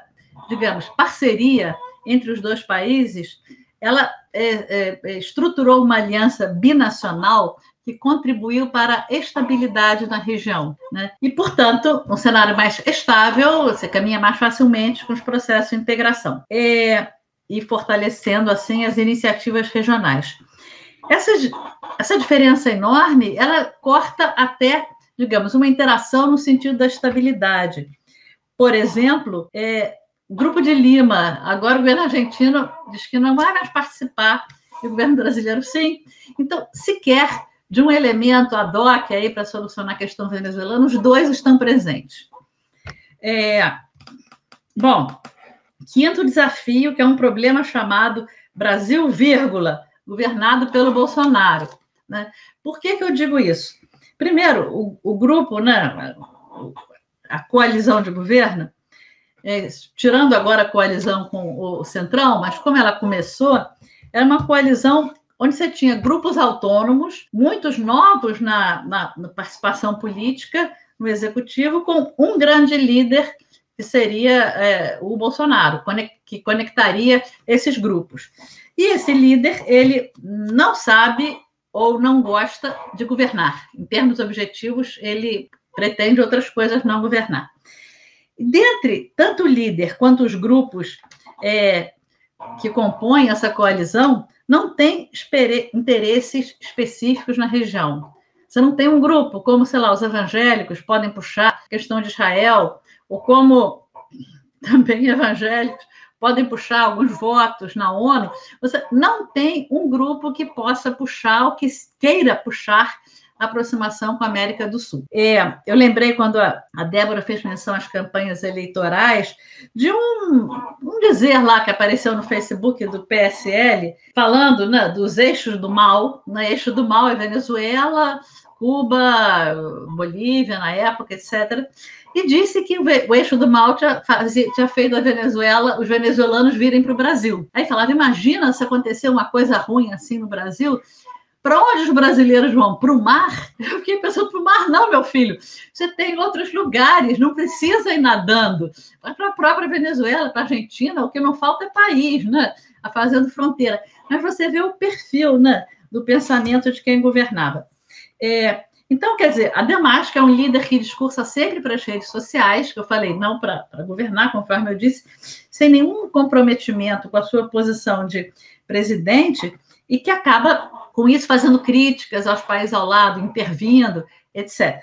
digamos, parceria entre os dois países, ela é, é, é, estruturou uma aliança binacional que contribuiu para a estabilidade na região. Né? E, portanto, um cenário mais estável, você caminha mais facilmente com os processos de integração. É, e fortalecendo, assim, as iniciativas regionais. Essa, essa diferença enorme, ela corta até, digamos, uma interação no sentido da estabilidade. Por exemplo, é, Grupo de Lima, agora o governo argentino diz que não vai mais participar, e o governo brasileiro sim. Então, sequer de um elemento ad hoc aí para solucionar a questão venezuelana, os dois estão presentes. É, bom, quinto desafio, que é um problema chamado Brasil, vírgula, governado pelo Bolsonaro. Né? Por que, que eu digo isso? Primeiro, o, o grupo, né, a coalizão de governo, é, tirando agora a coalizão com o Centrão, mas como ela começou, era uma coalizão onde você tinha grupos autônomos, muitos novos na, na, na participação política no executivo, com um grande líder que seria é, o Bolsonaro, que conectaria esses grupos. E esse líder, ele não sabe ou não gosta de governar. Em termos objetivos, ele pretende outras coisas, não governar. Dentre tanto o líder quanto os grupos é, que compõem essa coalizão, não tem interesses específicos na região. Você não tem um grupo, como, sei lá, os evangélicos podem puxar a questão de Israel, ou como também evangélicos podem puxar alguns votos na ONU. Você não tem um grupo que possa puxar, ou que queira puxar aproximação com a América do Sul. É, eu lembrei quando a, Débora fez menção às campanhas eleitorais de um, um dizer lá que apareceu no Facebook do PSL, falando né, dos eixos do mal, né, eixo do mal é Venezuela, Cuba, Bolívia na época, etc. E disse que o eixo do mal tinha, fazia, tinha feito a Venezuela, os venezuelanos virem para o Brasil. Aí falava: imagina se acontecer uma coisa ruim assim no Brasil, para onde os brasileiros vão? Para o mar? Eu fiquei pensando, para o mar não, meu filho. Você tem outros lugares, não precisa ir nadando. Vai para a própria Venezuela, para a Argentina, o que não falta é país, né? A fazendo fronteira. Mas você vê o perfil né, do pensamento de quem governava. É, então, quer dizer, a Damasco é um líder que discursa sempre para as redes sociais, que eu falei, não para governar, conforme eu disse, sem nenhum comprometimento com a sua posição de presidente, e que acaba com isso fazendo críticas aos países ao lado, intervindo, etc.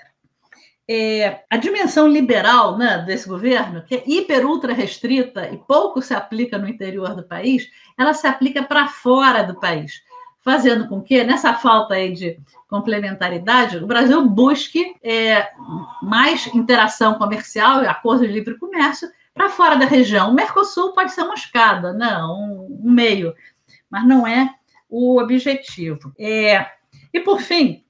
É, a dimensão liberal né, desse governo, que é hiper ultra restrita e pouco se aplica no interior do país, ela se aplica para fora do país, fazendo com que, nessa falta aí de complementaridade, o Brasil busque é, mais interação comercial e acordo de livre comércio para fora da região. O Mercosul pode ser uma escada, não, um, um meio, mas não é o objetivo. É, e, por fim,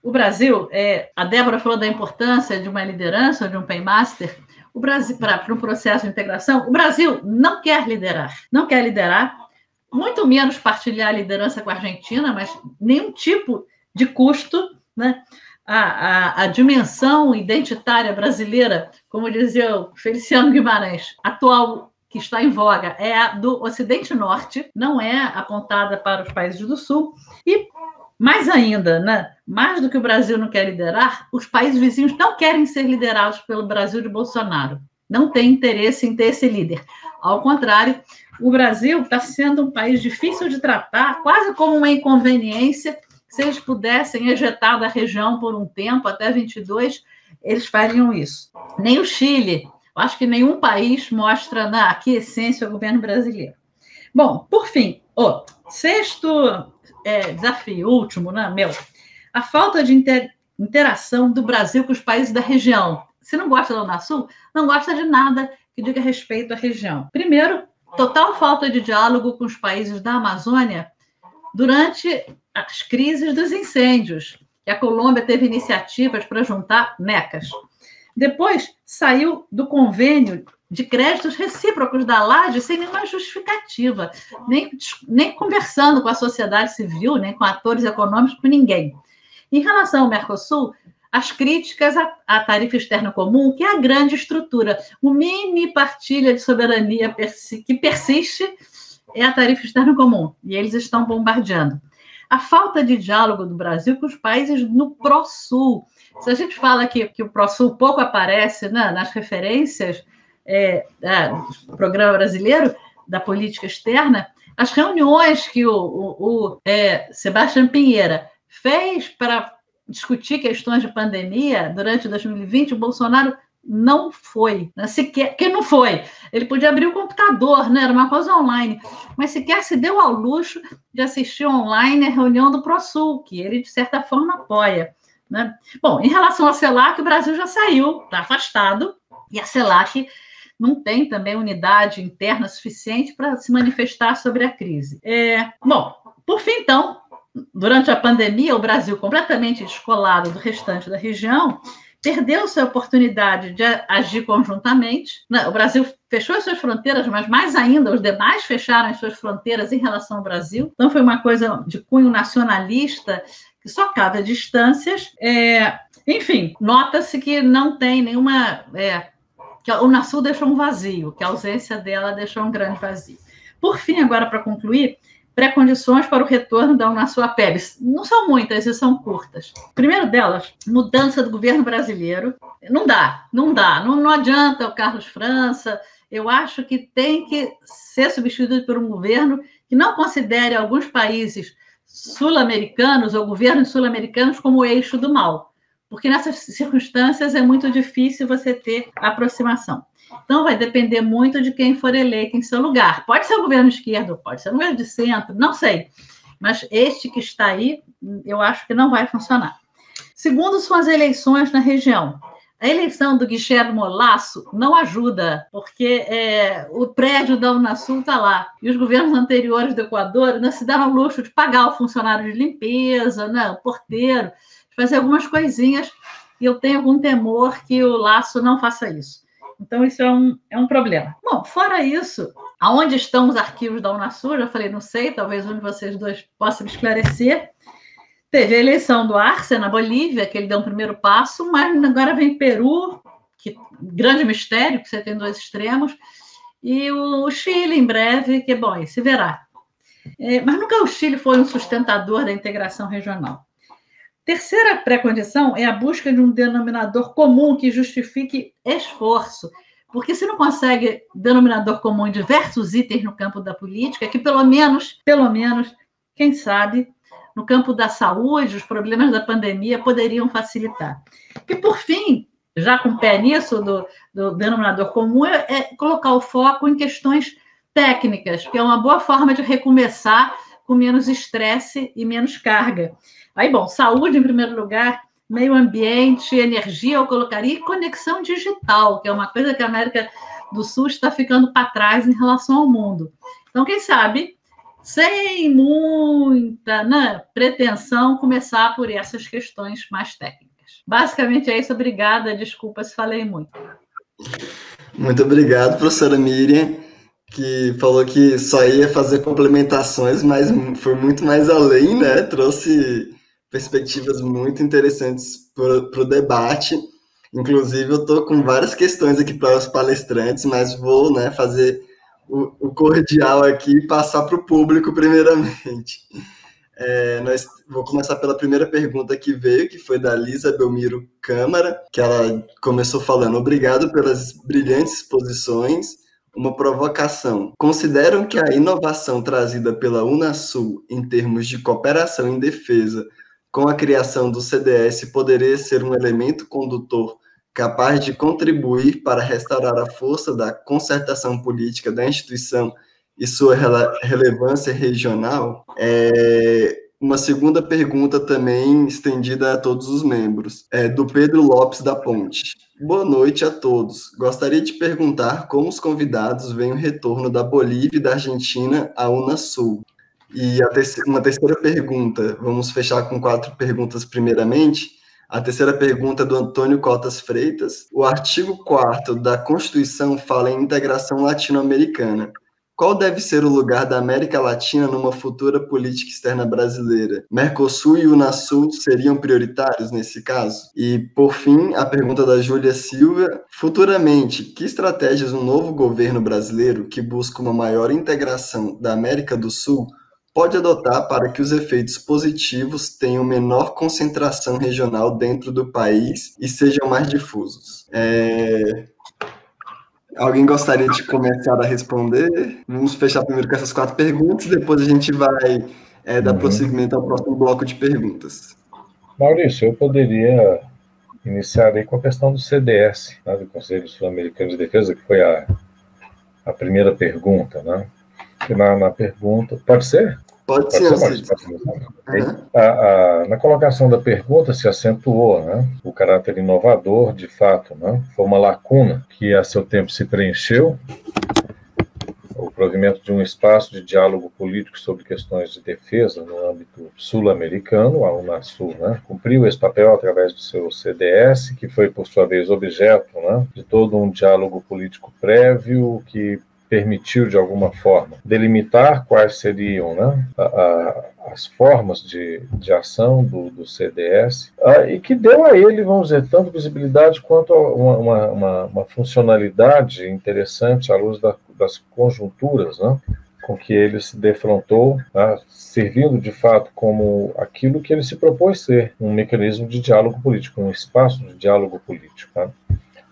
o Brasil, é, a Débora falou da importância de uma liderança, de um paymaster, o Brasil para um processo de integração, o Brasil não quer liderar, não quer liderar, muito menos partilhar a liderança com a Argentina, mas nenhum tipo de custo, né? A, a, a, dimensão identitária brasileira, como dizia o Feliciano Guimarães, atual que está em voga é a do Ocidente Norte, não é apontada para os países do Sul. E mais ainda, né? mais do que o Brasil não quer liderar, os países vizinhos não querem ser liderados pelo Brasil de Bolsonaro. Não tem interesse em ter esse líder. Ao contrário, o Brasil está sendo um país difícil de tratar, quase como uma inconveniência. Se eles pudessem ejetar da região por um tempo, até 22, eles fariam isso. Nem o Chile, Acho que nenhum país mostra na aqui essência o governo brasileiro. Bom, por fim, o sexto é, desafio, último, né, meu, a falta de inter, interação do Brasil com os países da região. Se não gosta da Unasul, não gosta de nada que diga respeito à região. Primeiro, total falta de diálogo com os países da Amazônia durante as crises dos incêndios. E a Colômbia teve iniciativas para juntar necas. Depois saiu do convênio de créditos recíprocos da LAD sem nenhuma justificativa, nem, nem conversando com a sociedade civil, nem com atores econômicos, com ninguém. Em relação ao Mercosul, as críticas à, à tarifa externa comum, que é a grande estrutura, o mini partilha de soberania persi que persiste é a tarifa externa comum, e eles estão bombardeando. A falta de diálogo do Brasil com os países no Pró-Sul, se a gente fala que, que o ProSul pouco aparece né, nas referências é, é, do programa brasileiro da política externa, as reuniões que o, o, o é, Sebastião Pinheira fez para discutir questões de pandemia durante 2020, o Bolsonaro não foi, né? sequer, que não foi. Ele podia abrir o computador, né? era uma coisa online, mas sequer se deu ao luxo de assistir online a reunião do ProSul, que ele, de certa forma, apoia. Né? Bom, em relação à CELAC, o Brasil já saiu, está afastado, e a CELAC não tem também unidade interna suficiente para se manifestar sobre a crise. É, bom, por fim, então, durante a pandemia, o Brasil, completamente descolado do restante da região, perdeu sua oportunidade de agir conjuntamente. O Brasil fechou as suas fronteiras, mas mais ainda, os demais fecharam as suas fronteiras em relação ao Brasil. Então, foi uma coisa de cunho nacionalista que só cabe a distâncias. É, enfim, nota-se que não tem nenhuma. É, que o Unasul deixou um vazio, que a ausência dela deixou um grande vazio. Por fim, agora para concluir, pré-condições para o retorno da Unasul à PEBS. Não são muitas e são curtas. Primeiro delas, mudança do governo brasileiro. Não dá, não dá. Não, não adianta o Carlos França. Eu acho que tem que ser substituído por um governo que não considere alguns países sul-americanos ou governos sul-americanos como o eixo do mal, porque nessas circunstâncias é muito difícil você ter aproximação. Então, vai depender muito de quem for eleito em seu lugar. Pode ser o governo esquerdo, pode ser o governo de centro, não sei. Mas este que está aí, eu acho que não vai funcionar. Segundo, são as eleições na região. A eleição do Guilherme Molasso não ajuda, porque é, o prédio da Unasul está lá. E os governos anteriores do Equador não se deram o luxo de pagar o funcionário de limpeza, né, o porteiro, de fazer algumas coisinhas. E eu tenho algum temor que o Laço não faça isso. Então, isso é um, é um problema. Bom, fora isso, aonde estão os arquivos da Unasul? Já falei, não sei, talvez um de vocês dois possa me esclarecer. Teve a eleição do Arce na Bolívia, que ele deu um primeiro passo, mas agora vem Peru, que grande mistério, que você tem dois extremos, e o Chile em breve, que bom, se verá. É, mas nunca o Chile foi um sustentador da integração regional. Terceira pré-condição é a busca de um denominador comum que justifique esforço, porque se não consegue denominador comum em diversos itens no campo da política, que pelo menos, pelo menos, quem sabe, no campo da saúde, os problemas da pandemia poderiam facilitar. E, por fim, já com o pé nisso do, do denominador comum, é, é colocar o foco em questões técnicas, que é uma boa forma de recomeçar com menos estresse e menos carga. Aí, bom, saúde em primeiro lugar, meio ambiente, energia, eu colocaria, e conexão digital, que é uma coisa que a América do Sul está ficando para trás em relação ao mundo. Então, quem sabe sem muita né, pretensão, começar por essas questões mais técnicas. Basicamente é isso. Obrigada. Desculpa se falei muito. Muito obrigado, professora Miriam, que falou que só ia fazer complementações, mas foi muito mais além, né? Trouxe perspectivas muito interessantes para o debate. Inclusive, eu estou com várias questões aqui para os palestrantes, mas vou né, fazer o, o cordial aqui e passar para o público primeiramente. É, nós, vou começar pela primeira pergunta que veio, que foi da Lisa Belmiro Câmara, que ela começou falando: Obrigado pelas brilhantes exposições. Uma provocação. Consideram que a inovação trazida pela Unasul em termos de cooperação em defesa com a criação do CDS poderia ser um elemento condutor capaz de contribuir para restaurar a força da concertação política da instituição e sua rele relevância regional, é uma segunda pergunta também estendida a todos os membros, é do Pedro Lopes da Ponte. Boa noite a todos. Gostaria de perguntar como os convidados veem o retorno da Bolívia e da Argentina à Unasul. E uma terceira pergunta, vamos fechar com quatro perguntas primeiramente. A terceira pergunta é do Antônio Cotas Freitas. O artigo 4 da Constituição fala em integração latino-americana. Qual deve ser o lugar da América Latina numa futura política externa brasileira? Mercosul e Unasul seriam prioritários nesse caso? E, por fim, a pergunta da Júlia Silva: futuramente, que estratégias um novo governo brasileiro que busca uma maior integração da América do Sul pode adotar para que os efeitos positivos tenham menor concentração regional dentro do país e sejam mais difusos. É... Alguém gostaria de começar a responder? Vamos fechar primeiro com essas quatro perguntas, depois a gente vai é, dar uhum. prosseguimento ao próximo bloco de perguntas. Maurício, eu poderia iniciar aí com a questão do CDS, né, do Conselho Sul-Americano de Defesa, que foi a, a primeira pergunta, né? Na, na pergunta, pode ser? Pode, pode ser, ser. Uhum. A, a, na colocação da pergunta se acentuou né, o caráter inovador, de fato, né, foi uma lacuna que a seu tempo se preencheu, o provimento de um espaço de diálogo político sobre questões de defesa no âmbito sul-americano, a Unasul, né, cumpriu esse papel através do seu CDS, que foi, por sua vez, objeto né, de todo um diálogo político prévio que permitiu, de alguma forma, delimitar quais seriam né, a, a, as formas de, de ação do, do CDS, uh, e que deu a ele, vamos dizer, tanto visibilidade quanto uma, uma, uma, uma funcionalidade interessante à luz da, das conjunturas né, com que ele se defrontou, né, servindo de fato como aquilo que ele se propôs ser, um mecanismo de diálogo político, um espaço de diálogo político. Né.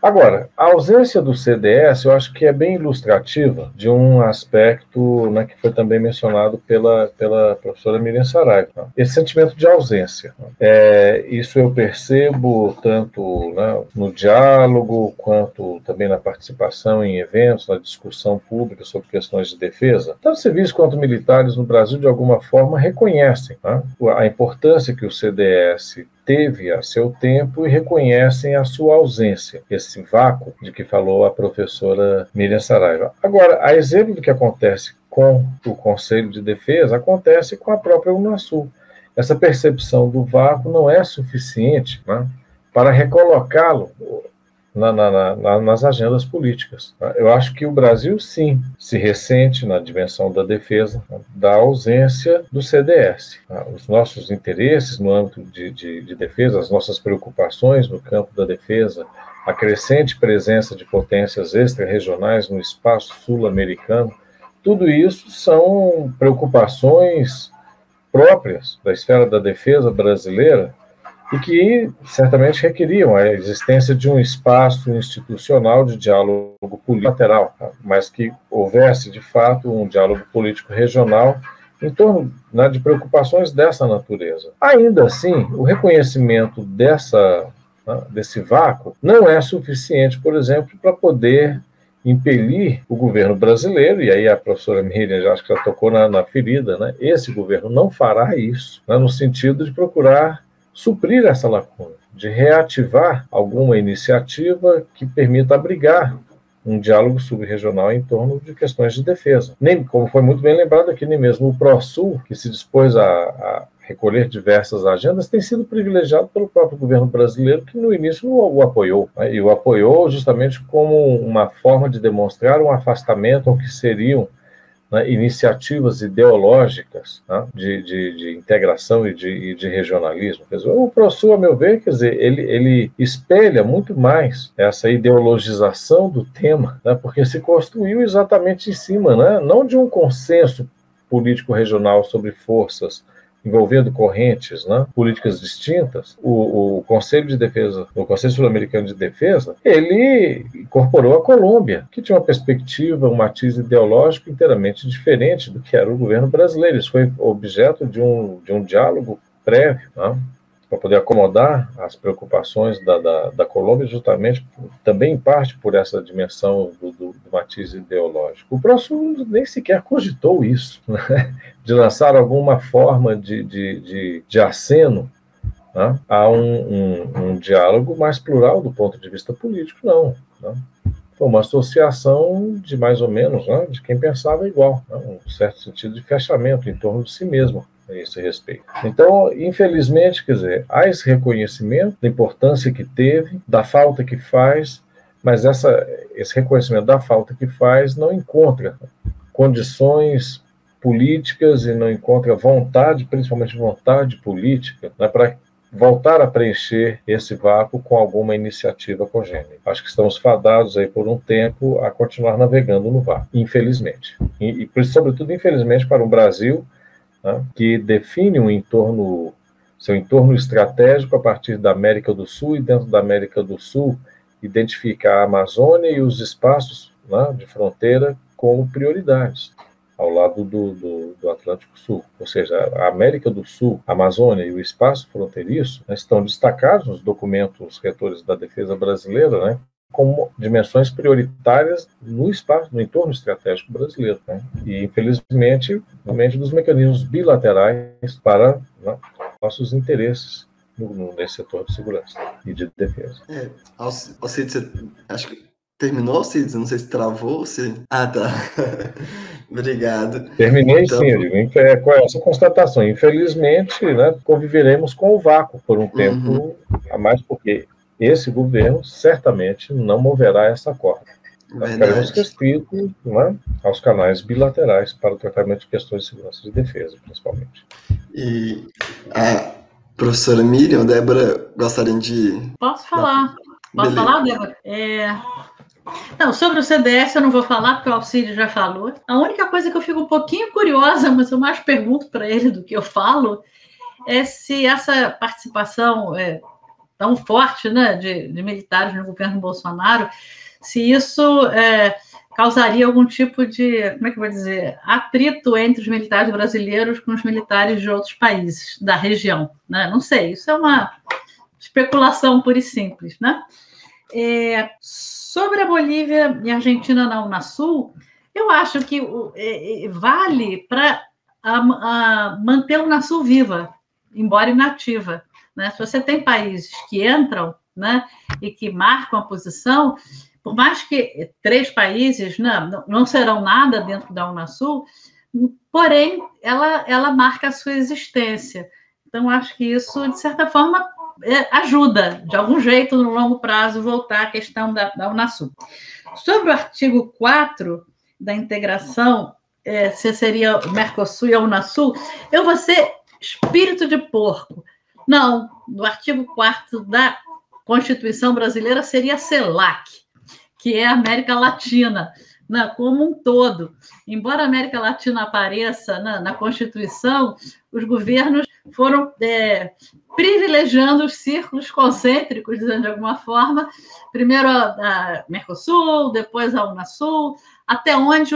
Agora, a ausência do CDS eu acho que é bem ilustrativa de um aspecto né, que foi também mencionado pela, pela professora Miriam Saraiva. Né? Esse sentimento de ausência. É, isso eu percebo tanto né, no diálogo, quanto também na participação em eventos, na discussão pública sobre questões de defesa. Tanto civis quanto militares no Brasil, de alguma forma, reconhecem né, a importância que o CDS teve a seu tempo e reconhecem a sua ausência, esse vácuo de que falou a professora Miriam Saraiva. Agora, a exemplo do que acontece com o Conselho de Defesa, acontece com a própria Unasul. Essa percepção do vácuo não é suficiente né, para recolocá-lo na, na, na, nas agendas políticas. Tá? Eu acho que o Brasil, sim, se ressente na dimensão da defesa da ausência do CDS. Tá? Os nossos interesses no âmbito de, de, de defesa, as nossas preocupações no campo da defesa, a crescente presença de potências extra-regionais no espaço sul-americano, tudo isso são preocupações próprias da esfera da defesa brasileira e que certamente requeriam a existência de um espaço institucional de diálogo político lateral, mas que houvesse, de fato, um diálogo político regional em torno né, de preocupações dessa natureza. Ainda assim, o reconhecimento dessa, né, desse vácuo não é suficiente, por exemplo, para poder impelir o governo brasileiro, e aí a professora Miriam já acho que já tocou na, na ferida, né? esse governo não fará isso, né, no sentido de procurar suprir essa lacuna, de reativar alguma iniciativa que permita abrigar um diálogo subregional em torno de questões de defesa. Nem, como foi muito bem lembrado aqui, nem mesmo o ProSul, que se dispôs a, a recolher diversas agendas, tem sido privilegiado pelo próprio governo brasileiro, que no início o, apoiou. Né? E o apoiou justamente como uma forma de demonstrar um afastamento ao que seriam né, iniciativas ideológicas né, de, de, de, integração e de, e de regionalismo. Dizer, o ProSul, a meu ver, quer dizer, ele, ele espelha muito mais essa ideologização do tema, né, porque se construiu exatamente em cima, né, não de um consenso político regional sobre forças envolvendo correntes né, políticas distintas, o, o, Conselho de Defesa, o Conselho Sul-Americano de Defesa, ele incorporou a Colômbia, que tinha uma perspectiva, um matiz ideológico inteiramente diferente do que era o governo brasileiro. Isso foi objeto de um, de um diálogo prévio. Né? Para poder acomodar as preocupações da, da, da, Colômbia, justamente também em parte por essa dimensão do, do, do matiz ideológico. O próximo nem sequer cogitou isso, né? de lançar alguma forma de, de, de, de aceno né? a um, um, um, diálogo mais plural do ponto de vista político, não. Né? Foi uma associação de mais ou menos né? de quem pensava igual, né? um certo sentido de fechamento em torno de si mesmo a esse respeito. Então, infelizmente, quer dizer, há esse reconhecimento da importância que teve, da falta que faz, mas essa, esse reconhecimento da falta que faz não encontra condições políticas e não encontra vontade, principalmente vontade política, né, para voltar a preencher esse vácuo com alguma iniciativa congênita. Acho que estamos fadados aí por um tempo a continuar navegando no vácuo, infelizmente. E, e sobretudo, infelizmente, para o Brasil, né, que define um entorno, seu entorno estratégico a partir da América do Sul e dentro da América do Sul identifica a Amazônia e os espaços né, de fronteira como prioridades ao lado do, do, do, Atlântico Sul. Ou seja, a América do Sul, a Amazônia e o espaço fronteiriço né, estão destacados nos documentos retores da defesa brasileira, né, como dimensões prioritárias no espaço, no entorno estratégico brasileiro. Né? E, infelizmente, realmente dos mecanismos bilaterais para né, nossos interesses no, nesse setor de segurança e de defesa. É, Alcides, você acho que terminou, Alcides? Não sei se travou, se... Ah, tá. Obrigado. Terminei então... sim, digo, é, com essa constatação. Infelizmente, né, conviveremos com o vácuo por um tempo uhum. a mais, porque esse governo certamente não moverá essa corda. Nós ficaremos restritos né, aos canais bilaterais para o tratamento de questões de segurança e de defesa, principalmente. E a professora Miriam, Débora, gostariam de. Posso falar? Posso Beleza. falar, Débora? É... Não, sobre o CDS eu não vou falar, porque o Auxílio já falou. A única coisa que eu fico um pouquinho curiosa, mas eu mais pergunto para ele do que eu falo, é se essa participação é, tão forte né, de, de militares no governo Bolsonaro, se isso é, causaria algum tipo de, como é que eu vou dizer, atrito entre os militares brasileiros com os militares de outros países da região. Né? Não sei, isso é uma especulação pura e simples. Né? É, sobre a Bolívia e a Argentina na Unasul, eu acho que é, é, vale para manter a Unasul viva, embora inativa. Né? Se você tem países que entram né, e que marcam a posição, por mais que três países né, não serão nada dentro da Unasul, porém, ela, ela marca a sua existência. Então, acho que isso, de certa forma, é, ajuda, de algum jeito, no longo prazo, voltar à questão da, da Unasul. Sobre o artigo 4 da integração, é, se seria o Mercosul e a Unasul, eu vou ser espírito de porco. Não, no artigo 4 da Constituição Brasileira seria a CELAC, que é a América Latina, né, como um todo. Embora a América Latina apareça na, na Constituição, os governos foram é, privilegiando os círculos concêntricos, dizendo de alguma forma, primeiro a, a Mercosul, depois a Unasul, até onde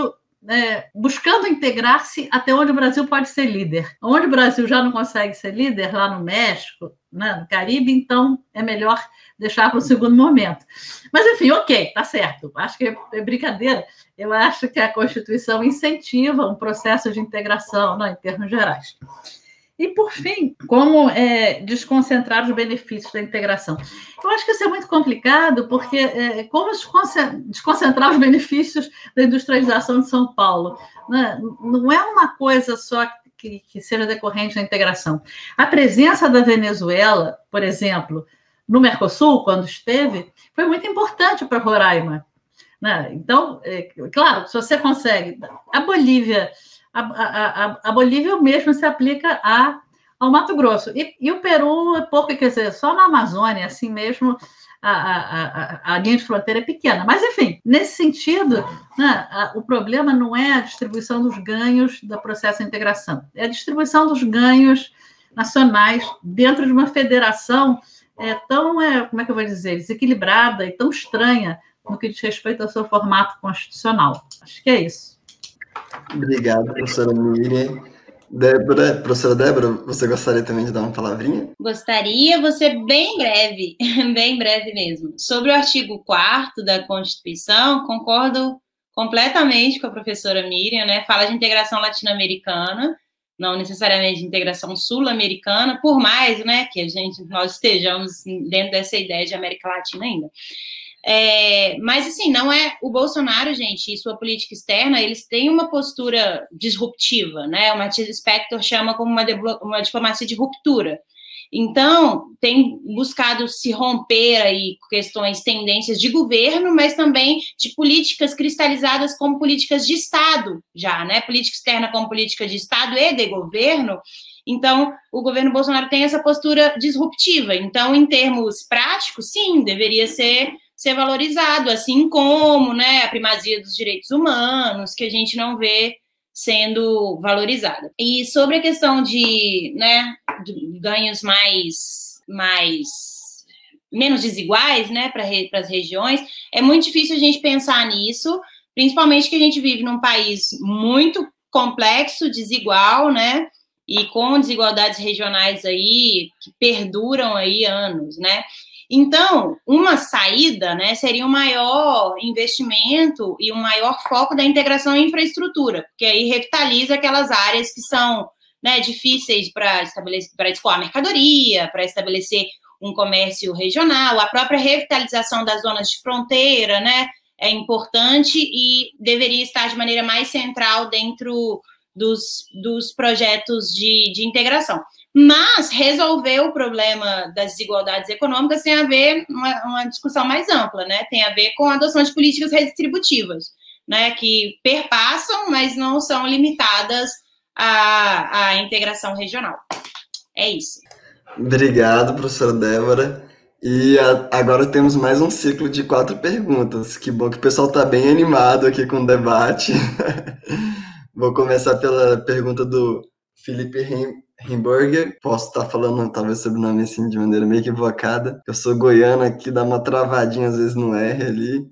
é, buscando integrar-se até onde o Brasil pode ser líder. Onde o Brasil já não consegue ser líder, lá no México, né, no Caribe, então é melhor deixar para o segundo momento. Mas, enfim, ok, tá certo. Acho que é brincadeira. Eu acho que a Constituição incentiva um processo de integração né, em termos gerais. E, por fim, como é, desconcentrar os benefícios da integração? Eu acho que isso é muito complicado, porque é, como desconcentrar os benefícios da industrialização de São Paulo? Né? Não é uma coisa só que, que seja decorrente da integração. A presença da Venezuela, por exemplo, no Mercosul, quando esteve, foi muito importante para Roraima. Né? Então, é, claro, se você consegue. A Bolívia a, a, a Bolívia mesmo se aplica a, ao Mato Grosso. E, e o Peru, é pouco, quer dizer, só na Amazônia, assim mesmo, a, a, a, linha de fronteira é pequena. Mas, enfim, nesse sentido, né, a, o problema não é a distribuição dos ganhos do processo de integração, é a distribuição dos ganhos nacionais dentro de uma federação é, tão, é, como é que eu vou dizer, desequilibrada e tão estranha no que diz respeito ao seu formato constitucional. Acho que é isso. Obrigado, professora Miriam. Débora, professora Débora, você gostaria também de dar uma palavrinha? Gostaria, ser bem breve, bem breve mesmo. Sobre o artigo 4 da Constituição, concordo completamente com a professora Miriam, né? Fala de integração latino-americana, não necessariamente de integração sul-americana, por mais, né, que a gente nós estejamos dentro dessa ideia de América Latina ainda. É, mas, assim, não é. O Bolsonaro, gente, e sua política externa, eles têm uma postura disruptiva, né? O Matias Spector chama como uma, uma diplomacia de ruptura. Então, tem buscado se romper aí questões, tendências de governo, mas também de políticas cristalizadas como políticas de Estado, já, né? Política externa como política de Estado e de governo. Então, o governo Bolsonaro tem essa postura disruptiva. Então, em termos práticos, sim, deveria ser ser valorizado, assim como né, a primazia dos direitos humanos, que a gente não vê sendo valorizada. E sobre a questão de, né, de ganhos mais, mais menos desiguais, né, para re, as regiões, é muito difícil a gente pensar nisso, principalmente que a gente vive num país muito complexo, desigual, né, e com desigualdades regionais aí que perduram aí anos, né? Então, uma saída né, seria um maior investimento e um maior foco da integração em infraestrutura, porque aí revitaliza aquelas áreas que são né, difíceis para escoar mercadoria, para estabelecer um comércio regional, a própria revitalização das zonas de fronteira, né, é importante e deveria estar de maneira mais central dentro dos, dos projetos de, de integração. Mas resolver o problema das desigualdades econômicas tem a ver uma, uma discussão mais ampla, né? Tem a ver com a adoção de políticas redistributivas, né? Que perpassam, mas não são limitadas à, à integração regional. É isso. Obrigado, professora Débora. E a, agora temos mais um ciclo de quatro perguntas. Que bom que o pessoal está bem animado aqui com o debate. Vou começar pela pergunta do Felipe Himburger. Posso estar falando talvez sobre o nome assim de maneira meio equivocada. Eu sou goiano aqui, dá uma travadinha às vezes no R ali.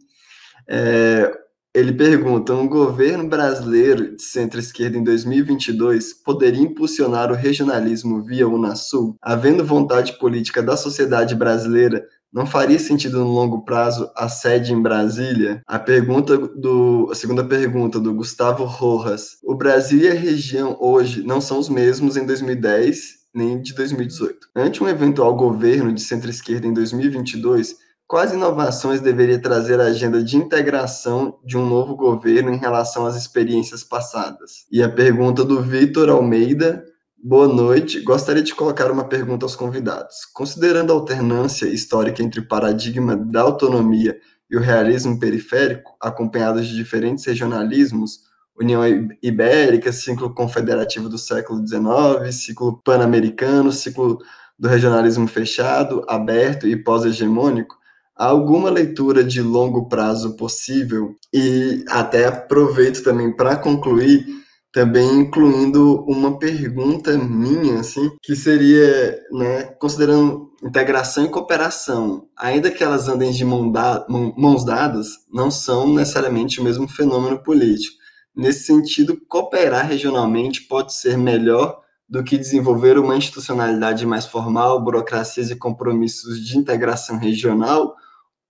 É, ele pergunta: um governo brasileiro de centro-esquerda em 2022 poderia impulsionar o regionalismo via Unasul? Havendo vontade política da sociedade brasileira, não faria sentido no longo prazo a sede em Brasília? A pergunta do, a segunda pergunta do Gustavo Rojas: o Brasil e a região hoje não são os mesmos em 2010 nem de 2018. Ante um eventual governo de centro-esquerda em 2022 Quais inovações deveria trazer a agenda de integração de um novo governo em relação às experiências passadas? E a pergunta do Vitor Almeida. Boa noite. Gostaria de colocar uma pergunta aos convidados. Considerando a alternância histórica entre o paradigma da autonomia e o realismo periférico, acompanhados de diferentes regionalismos, União Ibérica, ciclo confederativo do século XIX, ciclo pan-americano, ciclo do regionalismo fechado, aberto e pós-hegemônico, alguma leitura de longo prazo possível e até aproveito também para concluir também incluindo uma pergunta minha assim que seria né considerando integração e cooperação ainda que elas andem de mão da, mãos dadas não são necessariamente o mesmo fenômeno político nesse sentido cooperar regionalmente pode ser melhor do que desenvolver uma institucionalidade mais formal, burocracias e compromissos de integração regional,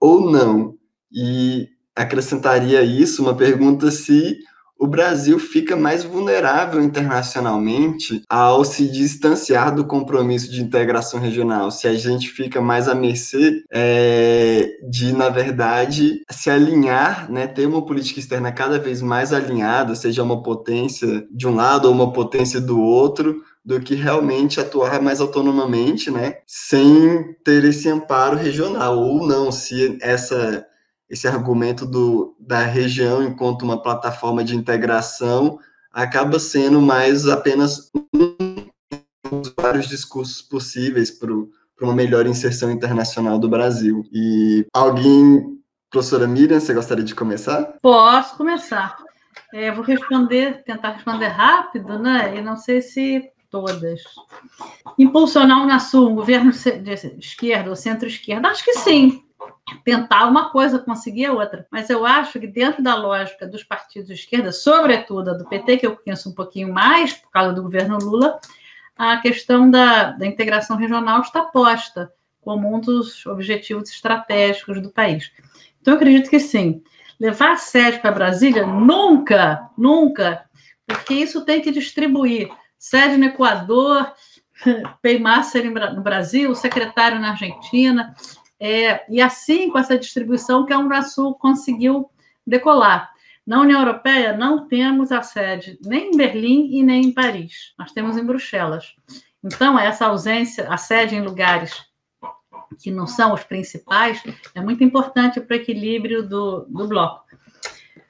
ou não. E acrescentaria isso uma pergunta se o Brasil fica mais vulnerável internacionalmente ao se distanciar do compromisso de integração regional, se a gente fica mais à mercê é, de, na verdade, se alinhar, né, ter uma política externa cada vez mais alinhada, seja uma potência de um lado ou uma potência do outro, do que realmente atuar mais autonomamente, né, sem ter esse amparo regional, ou não, se essa, esse argumento do, da região enquanto uma plataforma de integração acaba sendo mais apenas um dos vários discursos possíveis para uma melhor inserção internacional do Brasil. E alguém, professora Miriam, você gostaria de começar? Posso começar. É, vou responder, tentar responder rápido, né? E não sei se todas. Impulsionar o Unasul, governo de esquerda ou centro-esquerda? Acho que sim. Tentar uma coisa, conseguir a outra. Mas eu acho que dentro da lógica dos partidos de esquerda, sobretudo a do PT, que eu conheço um pouquinho mais, por causa do governo Lula, a questão da, da integração regional está posta como um dos objetivos estratégicos do país. Então, eu acredito que sim. Levar a sede para Brasília? Nunca, nunca, porque isso tem que distribuir sede no Equador, Paymaster no Brasil, secretário na Argentina, é, e assim com essa distribuição que a Unrasul conseguiu decolar. Na União Europeia não temos a sede nem em Berlim e nem em Paris, nós temos em Bruxelas. Então, essa ausência, a sede em lugares que não são os principais, é muito importante para o equilíbrio do, do bloco.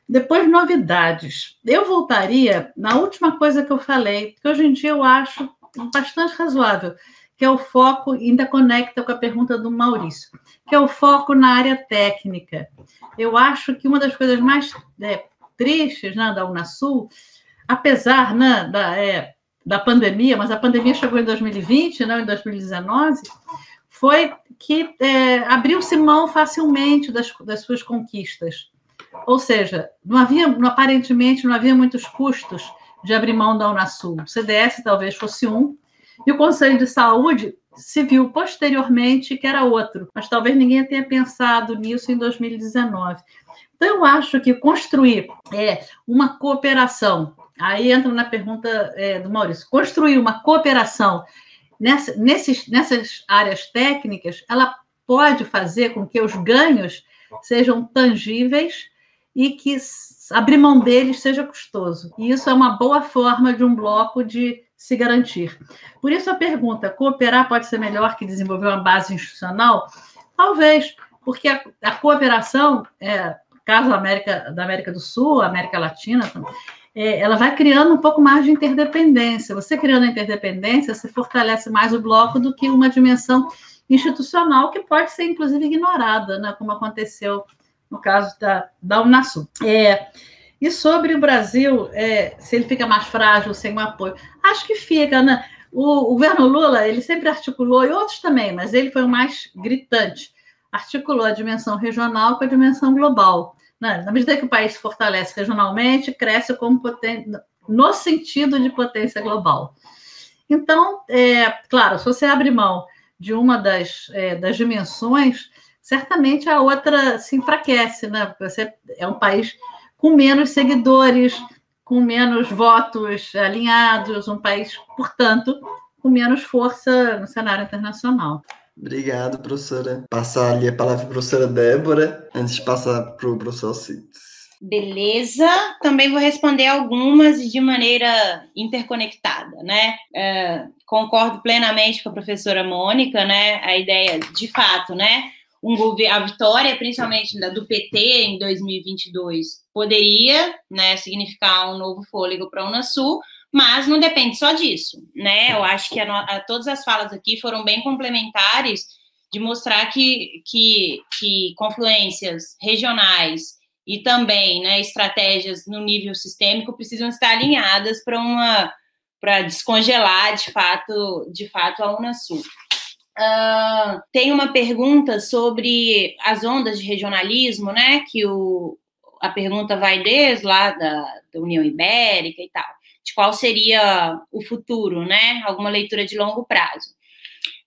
Depois, novidades. Eu voltaria na última coisa que eu falei, que hoje em dia eu acho bastante razoável, que é o foco, ainda conecta com a pergunta do Maurício, que é o foco na área técnica. Eu acho que uma das coisas mais é, tristes né, da Unasul, apesar né, da, é, da pandemia, mas a pandemia chegou em 2020, não em 2019, foi que é, abriu-se mão facilmente das, das suas conquistas. Ou seja, não havia, aparentemente, não havia muitos custos de abrir mão da Unasul. O CDS talvez fosse um, e o Conselho de Saúde se viu posteriormente que era outro, mas talvez ninguém tenha pensado nisso em 2019. Então, eu acho que construir é, uma cooperação, aí entra na pergunta é, do Maurício, construir uma cooperação nessa, nesses, nessas áreas técnicas, ela pode fazer com que os ganhos sejam tangíveis e que abrir mão deles seja custoso. E isso é uma boa forma de um bloco de se garantir. Por isso a pergunta: cooperar pode ser melhor que desenvolver uma base institucional? Talvez, porque a, a cooperação, é, caso da América, da América do Sul, América Latina, é, ela vai criando um pouco mais de interdependência. Você criando a interdependência, você fortalece mais o bloco do que uma dimensão institucional que pode ser, inclusive, ignorada, né, como aconteceu no caso da, da Unasul. É, e sobre o Brasil, é, se ele fica mais frágil sem o apoio, acho que fica, né? O, o governo Lula, ele sempre articulou, e outros também, mas ele foi o mais gritante, articulou a dimensão regional com a dimensão global. Né? Na medida que o país se fortalece regionalmente, cresce como potência, no sentido de potência global. Então, é, claro, se você abre mão de uma das, é, das dimensões, certamente a outra se enfraquece, né? Você é um país com menos seguidores, com menos votos alinhados, um país, portanto, com menos força no cenário internacional. Obrigado, professora. Passar ali a palavra para a professora Débora, antes de passar para o professor Cites. Beleza, também vou responder algumas de maneira interconectada, né? É, concordo plenamente com a professora Mônica, né? A ideia, de fato, né? Um a vitória, principalmente do PT em 2022, poderia, né, significar um novo fôlego para a Unasul, mas não depende só disso, né? Eu acho que a, a, todas as falas aqui foram bem complementares de mostrar que, que, que confluências regionais e também né, estratégias no nível sistêmico precisam estar alinhadas para uma para descongelar de fato de fato a Unasul. Uh, tem uma pergunta sobre as ondas de regionalismo, né? Que o, a pergunta vai desde lá da, da União Ibérica e tal, de qual seria o futuro, né? Alguma leitura de longo prazo.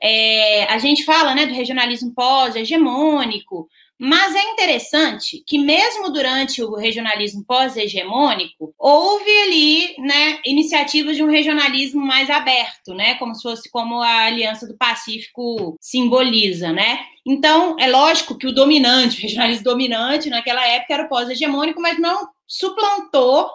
É, a gente fala né, do regionalismo pós-hegemônico, mas é interessante que, mesmo durante o regionalismo pós-hegemônico, houve ali né, iniciativas de um regionalismo mais aberto, né, como se fosse como a Aliança do Pacífico simboliza. Né? Então, é lógico que o dominante, o regionalismo dominante naquela época era o pós-hegemônico, mas não suplantou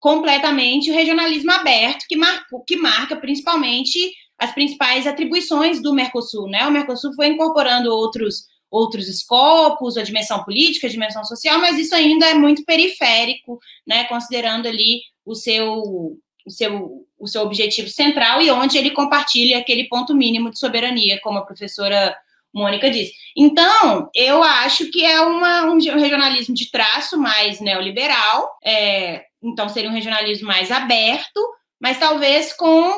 completamente o regionalismo aberto, que, marcou, que marca principalmente as principais atribuições do Mercosul. Né? O Mercosul foi incorporando outros outros escopos, a dimensão política, a dimensão social, mas isso ainda é muito periférico, né, considerando ali o seu, o seu, o seu objetivo central e onde ele compartilha aquele ponto mínimo de soberania, como a professora Mônica disse. Então, eu acho que é uma, um regionalismo de traço mais neoliberal, é, então seria um regionalismo mais aberto, mas talvez com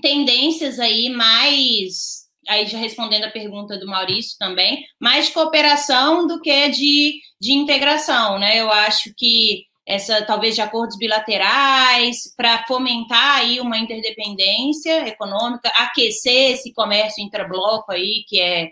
tendências aí mais aí já respondendo a pergunta do Maurício também, mais cooperação do que de, de integração, né? Eu acho que essa talvez de acordos bilaterais para fomentar aí uma interdependência econômica, aquecer esse comércio intrabloco aí que é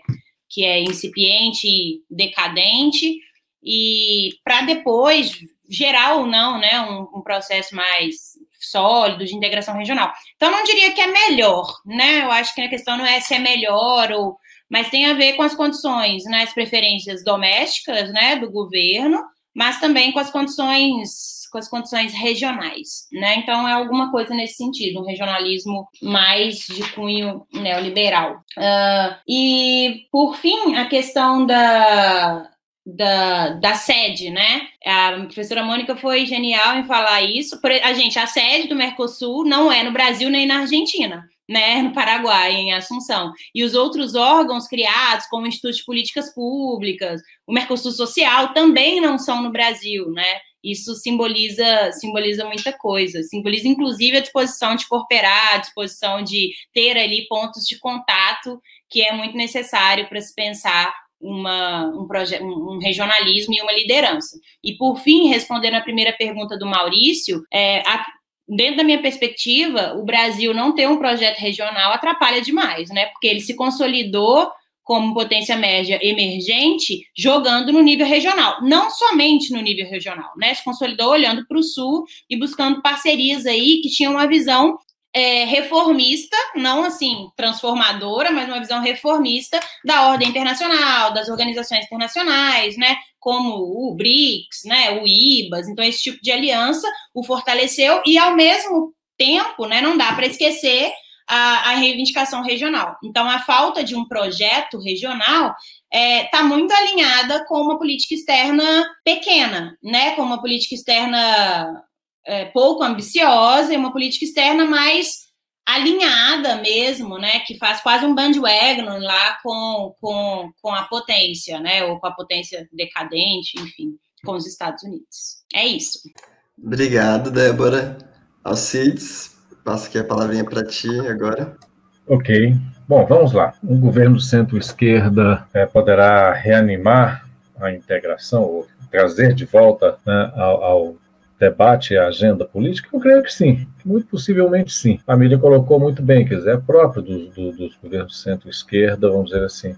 que é incipiente e decadente e para depois gerar ou não, né, um, um processo mais sólido de integração regional. Então, não diria que é melhor, né? Eu acho que a questão não é se é melhor ou. Mas tem a ver com as condições, né? As preferências domésticas, né? Do governo, mas também com as condições com as condições regionais, né? Então é alguma coisa nesse sentido, um regionalismo mais de cunho neoliberal. Uh, e por fim, a questão da da, da sede, né? A professora Mônica foi genial em falar isso. A gente, a sede do Mercosul não é no Brasil nem na Argentina, né? No Paraguai, em Assunção. E os outros órgãos criados, como o Instituto de Políticas Públicas, o Mercosul Social, também não são no Brasil, né? Isso simboliza, simboliza muita coisa. Simboliza, inclusive, a disposição de cooperar, a disposição de ter ali pontos de contato, que é muito necessário para se pensar uma, um, um regionalismo e uma liderança. E, por fim, respondendo a primeira pergunta do Maurício, é, a, dentro da minha perspectiva, o Brasil não ter um projeto regional atrapalha demais, né? Porque ele se consolidou como potência média emergente, jogando no nível regional, não somente no nível regional, né? Se consolidou olhando para o sul e buscando parcerias aí que tinham uma visão é, reformista, não assim transformadora, mas uma visão reformista da ordem internacional, das organizações internacionais, né, como o BRICS, né, o IBAS. Então esse tipo de aliança o fortaleceu e ao mesmo tempo, né, não dá para esquecer a, a, reivindicação regional. Então a falta de um projeto regional está é, tá muito alinhada com uma política externa pequena, né, com uma política externa é, pouco ambiciosa e uma política externa mais alinhada mesmo, né, que faz quase um bandwagon lá com, com, com a potência, né, ou com a potência decadente, enfim, com os Estados Unidos. É isso. Obrigado, Débora. Alcides, passo aqui a palavrinha para ti agora. Ok. Bom, vamos lá. Um governo centro-esquerda é, poderá reanimar a integração, ou trazer de volta né, ao, ao debate a agenda política? Eu creio que sim, muito possivelmente sim. A mídia colocou muito bem, quer dizer, é próprio do, do, dos governos centro-esquerda, vamos dizer assim,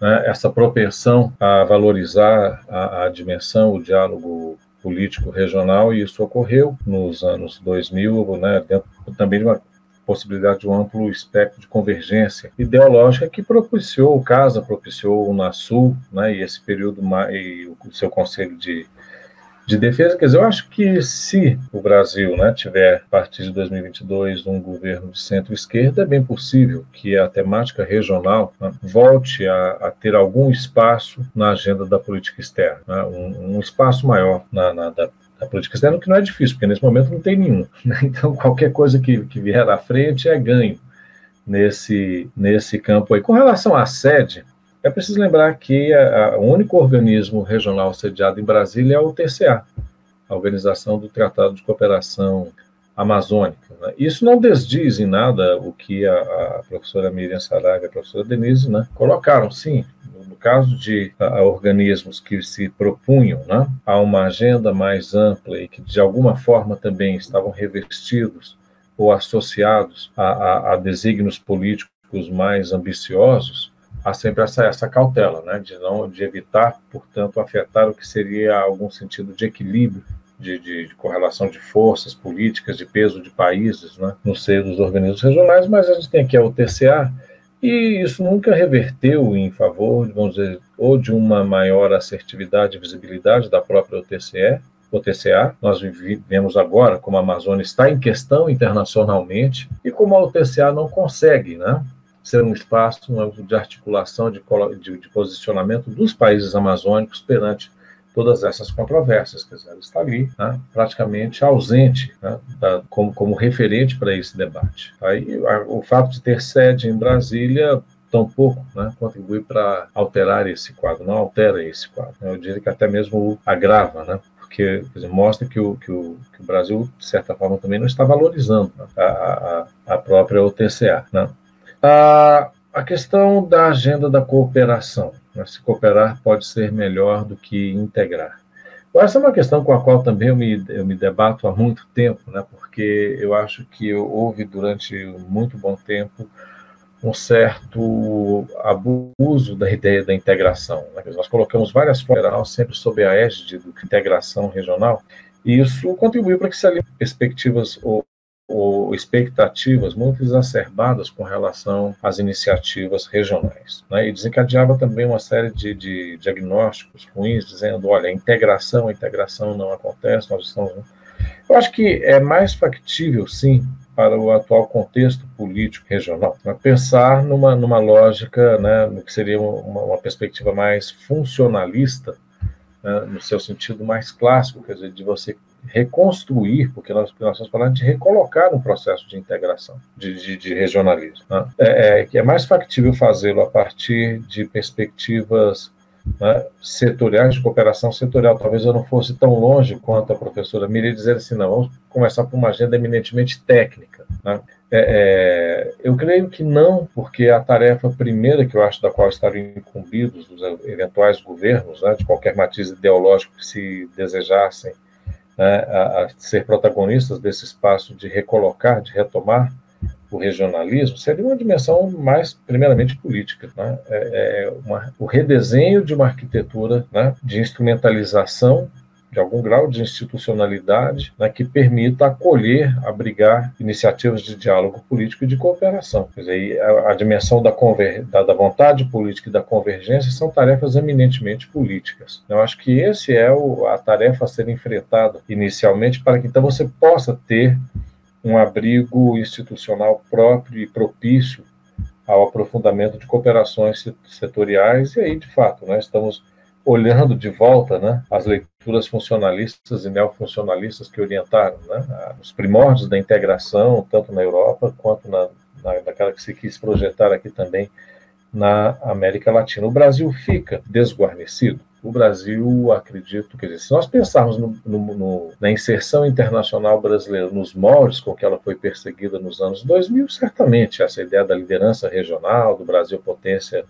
né, essa propensão a valorizar a, a dimensão, o diálogo político regional, e isso ocorreu nos anos 2000, né, dentro também de uma possibilidade de um amplo espectro de convergência ideológica que propiciou, o CASA propiciou o NASUL, né, e esse período, e o seu conselho de de defesa. Quer dizer, eu acho que se o Brasil né, tiver, a partir de 2022, um governo de centro-esquerda, é bem possível que a temática regional né, volte a, a, ter algum espaço na agenda da política externa, né, um, um, espaço maior na, na da, da política externa, que não é difícil, porque nesse momento não tem nenhum. Né? Então, qualquer coisa que, que vier à frente é ganho nesse, nesse campo aí. Com relação à sede, é preciso lembrar que a, a, o único organismo regional sediado em Brasília é o TCA, a Organização do Tratado de Cooperação Amazônica. Né? Isso não desdiz em nada o que a, a professora Miriam Saraga e a professora Denise né, colocaram, sim. No caso de organismos que se propunham né, a uma agenda mais ampla e que de alguma forma também estavam revestidos ou associados a, a, a desígnios políticos mais ambiciosos, há sempre essa, essa cautela, né, de não de evitar, portanto, afetar o que seria algum sentido de equilíbrio de, de, de, correlação de forças políticas, de peso de países né, no seio dos organismos regionais, mas a gente tem aqui a UTCA, e isso nunca reverteu em favor, vamos dizer, ou de uma maior assertividade e visibilidade da própria UTCE, UTCA. Nós vivemos agora como a Amazônia está em questão internacionalmente e como a UTCA não consegue, né, ser um espaço de articulação, de, de, de, posicionamento dos países amazônicos perante todas essas controvérsias. Quer dizer, ela está ali, né, praticamente ausente né, da, como, como referente para esse debate. Aí, a, o fato de ter sede em Brasília tampouco né, contribui para alterar esse quadro, não altera esse quadro. Eu diria que até mesmo agrava, né, porque dizer, mostra que o, que, o, que o Brasil, de certa forma, também não está valorizando né, a, a, a própria OTCA. Né. A, a questão da agenda da cooperação. Né? Se cooperar pode ser melhor do que integrar. Essa é uma questão com a qual também eu me, eu me debato há muito tempo, né? porque eu acho que houve durante muito bom tempo um certo abuso da ideia da integração. Né? Nós colocamos várias formas sempre sob a égide da integração regional, e isso contribuiu para que se alinhem perspectivas ou ou expectativas muito exacerbadas com relação às iniciativas regionais. Né? E desencadeava também uma série de, de, diagnósticos ruins, dizendo: olha, a integração, integração não acontece, nós estamos. Eu acho que é mais factível, sim, para o atual contexto político regional, né? pensar numa, numa lógica, né, no que seria uma, uma perspectiva mais funcionalista, né, no seu sentido mais clássico, quer dizer, de você reconstruir, porque nós, nós estamos falando de recolocar um processo de integração, de, de, de regionalismo. Né? É, é, é mais factível fazê-lo a partir de perspectivas né, setoriais, de cooperação setorial. Talvez eu não fosse tão longe quanto a professora Miriam dizer assim, não, vamos começar por uma agenda eminentemente técnica. Né? É, é, eu creio que não, porque a tarefa primeira que eu acho da qual estariam incumbidos os eventuais governos, né, de qualquer matiz ideológico que se desejassem né, a, a, ser protagonistas desse espaço de recolocar, de retomar o regionalismo, seria uma dimensão mais, primeiramente, política. Né? É, é uma, o redesenho de uma arquitetura né, de instrumentalização de algum grau de institucionalidade né, que permita acolher, abrigar iniciativas de diálogo político e de cooperação. Quer dizer, a, a dimensão da, da, da, vontade política e da convergência são tarefas eminentemente políticas. Eu acho que esse é o, a tarefa a ser enfrentada inicialmente para que então você possa ter um abrigo institucional próprio e propício ao aprofundamento de cooperações setoriais e aí, de fato, nós estamos olhando de volta né, as leituras funcionalistas e neofuncionalistas que orientaram né, os primórdios da integração, tanto na Europa quanto na, na, naquela que se quis projetar aqui também na América Latina. O Brasil fica desguarnecido? o Brasil, acredito, dizer, se nós pensarmos no, no, no, na inserção internacional brasileira, nos moldes com que ela foi perseguida nos anos 2000, certamente essa ideia da liderança regional, do Brasil potência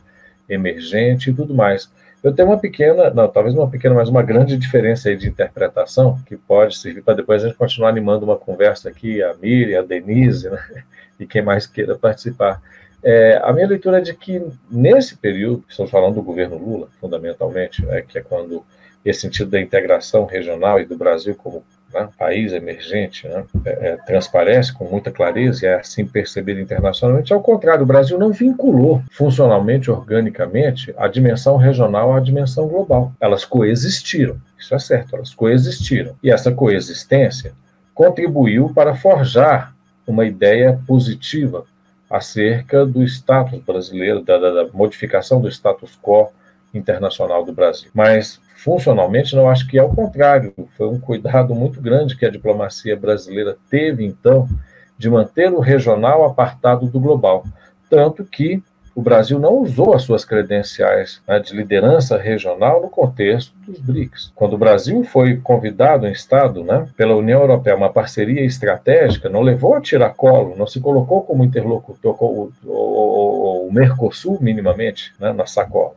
emergente e tudo mais. Eu tenho uma pequena, não, talvez uma pequena, mas uma grande diferença aí de interpretação, que pode servir para depois a gente continuar animando uma conversa aqui, a Miriam, a Denise, né, e quem mais queira participar. É, a minha leitura é de que, nesse período, estamos falando do governo Lula, fundamentalmente, né, que é quando esse sentido da integração regional e do Brasil como né, país emergente né, é, é, transparece com muita clareza e é assim percebido internacionalmente. Ao contrário, o Brasil não vinculou funcionalmente, organicamente, a dimensão regional à dimensão global. Elas coexistiram, isso é certo, elas coexistiram. E essa coexistência contribuiu para forjar uma ideia positiva acerca do status brasileiro, da, da, da, modificação do status quo internacional do Brasil. Mas, funcionalmente, não acho que é o contrário. Foi um cuidado muito grande que a diplomacia brasileira teve, então, de manter o regional apartado do global. Tanto que o Brasil não usou as suas credenciais né, de liderança regional no contexto dos BRICS. Quando o Brasil foi convidado em Estado né, pela União Europeia, uma parceria estratégica, não levou a tiracolo, não se colocou como interlocutor com o, o, o Mercosul, minimamente, né, na sacola.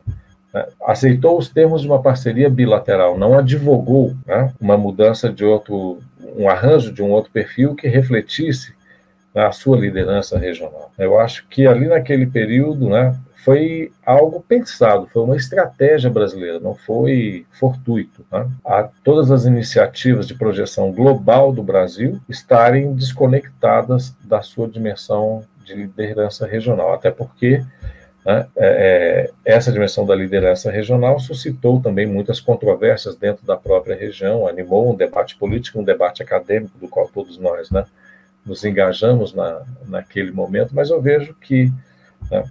Né, aceitou os termos de uma parceria bilateral, não advogou né, uma mudança de outro, um arranjo de um outro perfil que refletisse a sua liderança regional. Eu acho que ali naquele período, né, foi algo pensado, foi uma estratégia brasileira, não foi fortuito. Né? Todas as iniciativas de projeção global do Brasil estarem desconectadas da sua dimensão de liderança regional, até porque né, é, é essa dimensão da liderança regional suscitou também muitas controvérsias dentro da própria região, animou um debate político, um debate acadêmico, do qual todos nós né, nos engajamos na, naquele momento, mas eu vejo que né,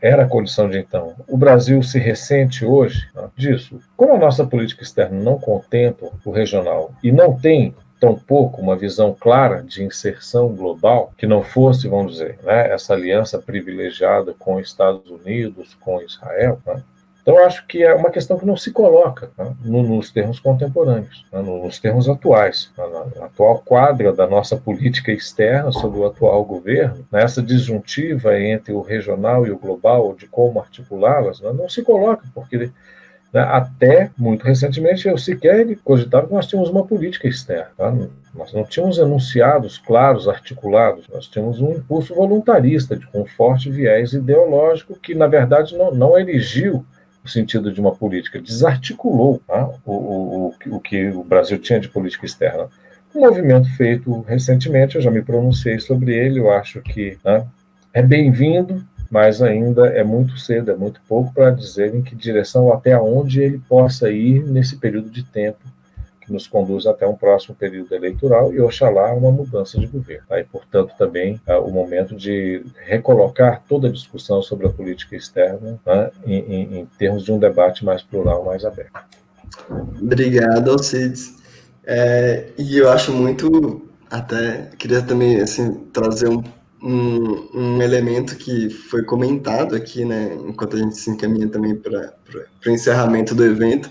era a condição de então. O Brasil se ressente hoje né, disso. Como a nossa política externa não contempla o regional e não tem tampouco uma visão clara de inserção global, que não fosse, vamos dizer, né, essa aliança privilegiada com os Estados Unidos, com Israel, né, então, acho que é uma questão que não se coloca né, nos termos contemporâneos, né, nos termos atuais, né, na, atual quadra da nossa política externa sobre o atual governo, nessa disjuntiva entre o regional e o global, de como articulá-las, né, não se coloca, porque até muito recentemente eu sequer cogitava que nós tínhamos uma política externa. Tá? Nós não tínhamos enunciados claros, articulados, nós tínhamos um impulso voluntarista, de, com um forte viés ideológico, que, na verdade, não, não erigiu no sentido de uma política, desarticulou tá? o, o, o, que o Brasil tinha de política externa. Um movimento feito recentemente, eu já me pronunciei sobre ele, eu acho que né, é bem-vindo, mas ainda é muito cedo, é muito pouco para dizer em que direção, até onde ele possa ir nesse período de tempo que nos conduz até um próximo período eleitoral e, oxalá, uma mudança de governo. Tá? E, portanto, também é o momento de recolocar toda a discussão sobre a política externa né, em, em, em, termos de um debate mais plural, mais aberto. Obrigado, Alcides. É, e eu acho muito, até, queria também assim, trazer um, um, um, elemento que foi comentado aqui, né, enquanto a gente se encaminha também para o encerramento do evento,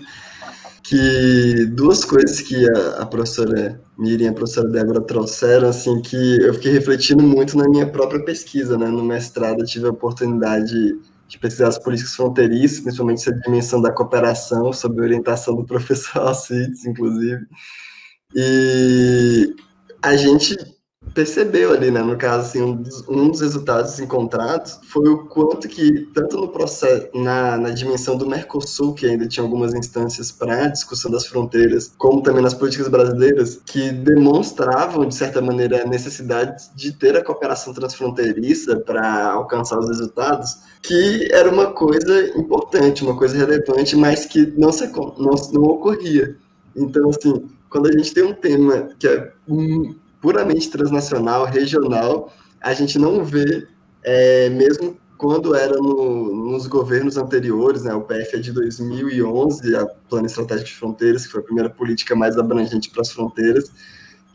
que duas coisas que a, a professora Miriam e a professora Débora trouxeram, assim, que eu fiquei refletindo muito na minha própria pesquisa, né? No mestrado eu tive a oportunidade de pesquisar as políticas fronteiriças, principalmente essa dimensão da cooperação, sob orientação do professor Alcides, inclusive. E a gente percebeu ali, né, no caso, assim, um dos, um dos, resultados encontrados foi o quanto que, tanto no processo, na, na dimensão do Mercosul, que ainda tinha algumas instâncias para a discussão das fronteiras, como também nas políticas brasileiras, que demonstravam, de certa maneira, a necessidade de ter a cooperação transfronteiriça para alcançar os resultados, que era uma coisa importante, uma coisa relevante, mas que não, se, não, não ocorria. Então, assim, quando a gente tem um tema que é puramente transnacional, regional, a gente não vê, é, mesmo quando era no, nos governos anteriores, né, o PF é de 2011, a Plano Estratégico de Fronteiras, que foi a primeira política mais abrangente para as fronteiras,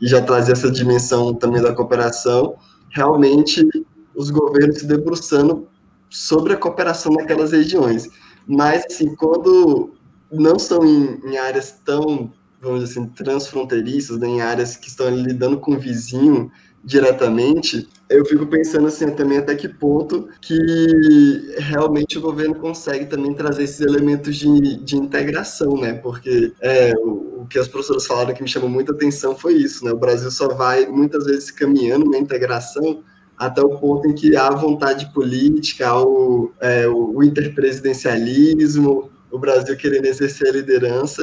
e já trazia essa dimensão também da cooperação, realmente os governos se debruçando sobre a cooperação naquelas regiões. Mas, assim, quando não são em, em áreas tão, vamos dizer assim, transfronteiriças, né, em áreas que estão lidando com o vizinho diretamente, eu fico pensando assim também até que ponto que realmente o governo consegue também trazer esses elementos de, de integração, né? Porque é, o, o, que as professoras falaram que me chamou muita atenção foi isso, né? O Brasil só vai muitas vezes caminhando na integração até o ponto em que há vontade política, o, é, o interpresidencialismo, o Brasil querendo exercer a liderança,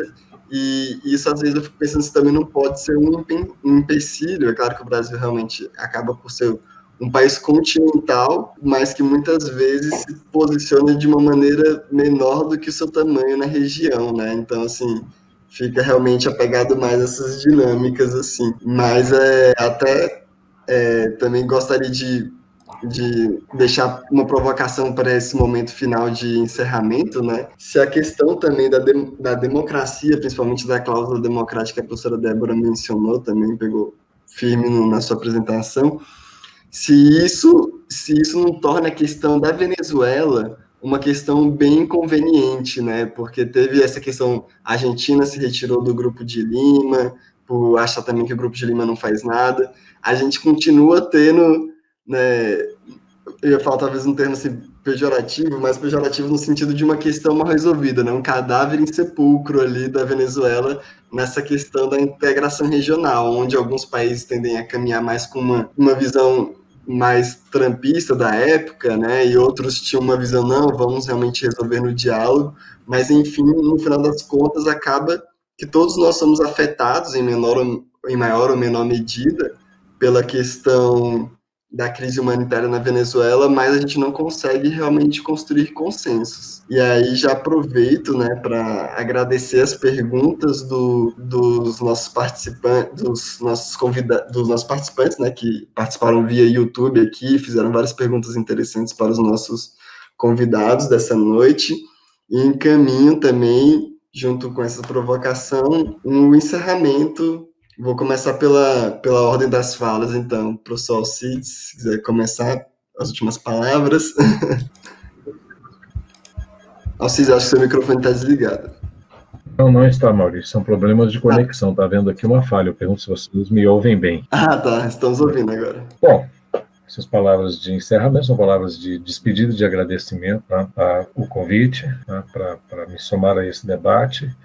e isso, às vezes, eu fico pensando se também não pode ser um empecilho. É claro que o Brasil realmente acaba por ser um país continental, mas que muitas vezes se posiciona de uma maneira menor do que o seu tamanho na região, né? Então, assim, fica realmente apegado mais a essas dinâmicas, assim. Mas é, até é, também gostaria de de deixar uma provocação para esse momento final de encerramento, né? Se a questão também da, de, da democracia, principalmente da cláusula democrática que a professora Débora mencionou, também pegou firme no, na sua apresentação, se isso, se isso não torna a questão da Venezuela uma questão bem inconveniente, né? Porque teve essa questão, a Argentina se retirou do grupo de Lima, por achar também que o grupo de Lima não faz nada. A gente continua tendo né, eu ia falar talvez um termo assim, pejorativo, mas pejorativo no sentido de uma questão mal resolvida, né? um cadáver em sepulcro ali da Venezuela nessa questão da integração regional, onde alguns países tendem a caminhar mais com uma, uma visão mais trampista da época, né? E outros tinham uma visão não, vamos realmente resolver no diálogo, mas enfim, no final das contas acaba que todos nós somos afetados em menor em maior ou menor medida pela questão da crise humanitária na Venezuela, mas a gente não consegue realmente construir consensos. E aí já aproveito, né, para agradecer as perguntas do, dos nossos participantes, dos nossos convidados, dos nossos participantes, né, que participaram via YouTube aqui, fizeram várias perguntas interessantes para os nossos convidados dessa noite. E encaminho também, junto com essa provocação, um encerramento Vou começar pela, pela ordem das falas, então. Professor Alcides, se quiser começar as últimas palavras. Alcides, acho que seu microfone está desligado. Não, não está, Maurício. São problemas de conexão. Está vendo aqui uma falha. Eu pergunto se vocês me ouvem bem. Ah, tá. Estamos ouvindo agora. Bom, essas palavras de encerramento são palavras de despedida, de agradecimento tá, a, o convite tá, para me somar a esse debate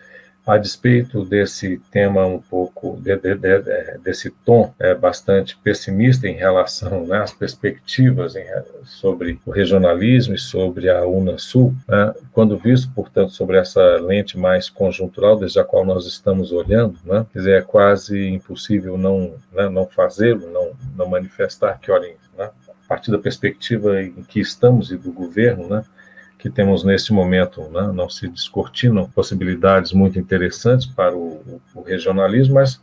a despeito desse tema um pouco, de, de, de, desse tom é, bastante pessimista em relação né, às perspectivas em, sobre o regionalismo e sobre a Unasul, né, quando visto, portanto, sobre essa lente mais conjuntural desde a qual nós estamos olhando, né, quer dizer, é quase impossível não, né, não fazê-lo, não, não manifestar que, olhem, né, a partir da perspectiva em que estamos e do governo, né, que temos neste momento, né? não se descortinam possibilidades muito interessantes para o, o regionalismo, mas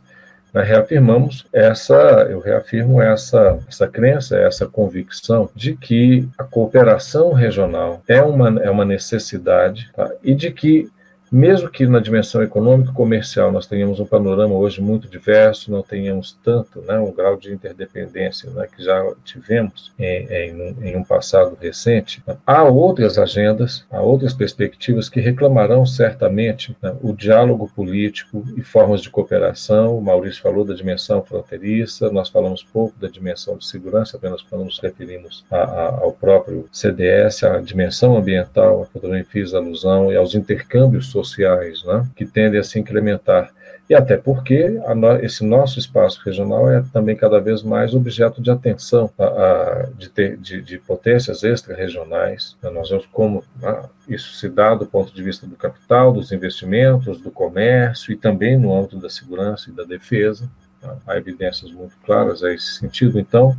reafirmamos essa, eu reafirmo essa, essa crença, essa convicção de que a cooperação regional é uma, é uma necessidade tá? e de que mesmo que na dimensão econômica comercial nós tenhamos um panorama hoje muito diverso, não tenhamos tanto né, um grau de interdependência né, que já tivemos em, em, em, um passado recente, há outras agendas, há outras perspectivas que reclamarão certamente né, o diálogo político e formas de cooperação. O Maurício falou da dimensão fronteiriça, nós falamos pouco da dimensão de segurança, apenas quando nos referimos a, a, ao próprio CDS, a dimensão ambiental, a que eu também fiz alusão, e aos intercâmbios sociais né, que tendem a se incrementar. E até porque no, esse nosso espaço regional é também cada vez mais objeto de atenção a, a, de, ter, de, de, potências extra-regionais. Né, nós vemos como né, isso se dá do ponto de vista do capital, dos investimentos, do comércio e também no âmbito da segurança e da defesa. Tá? Há evidências muito claras a esse sentido. Então,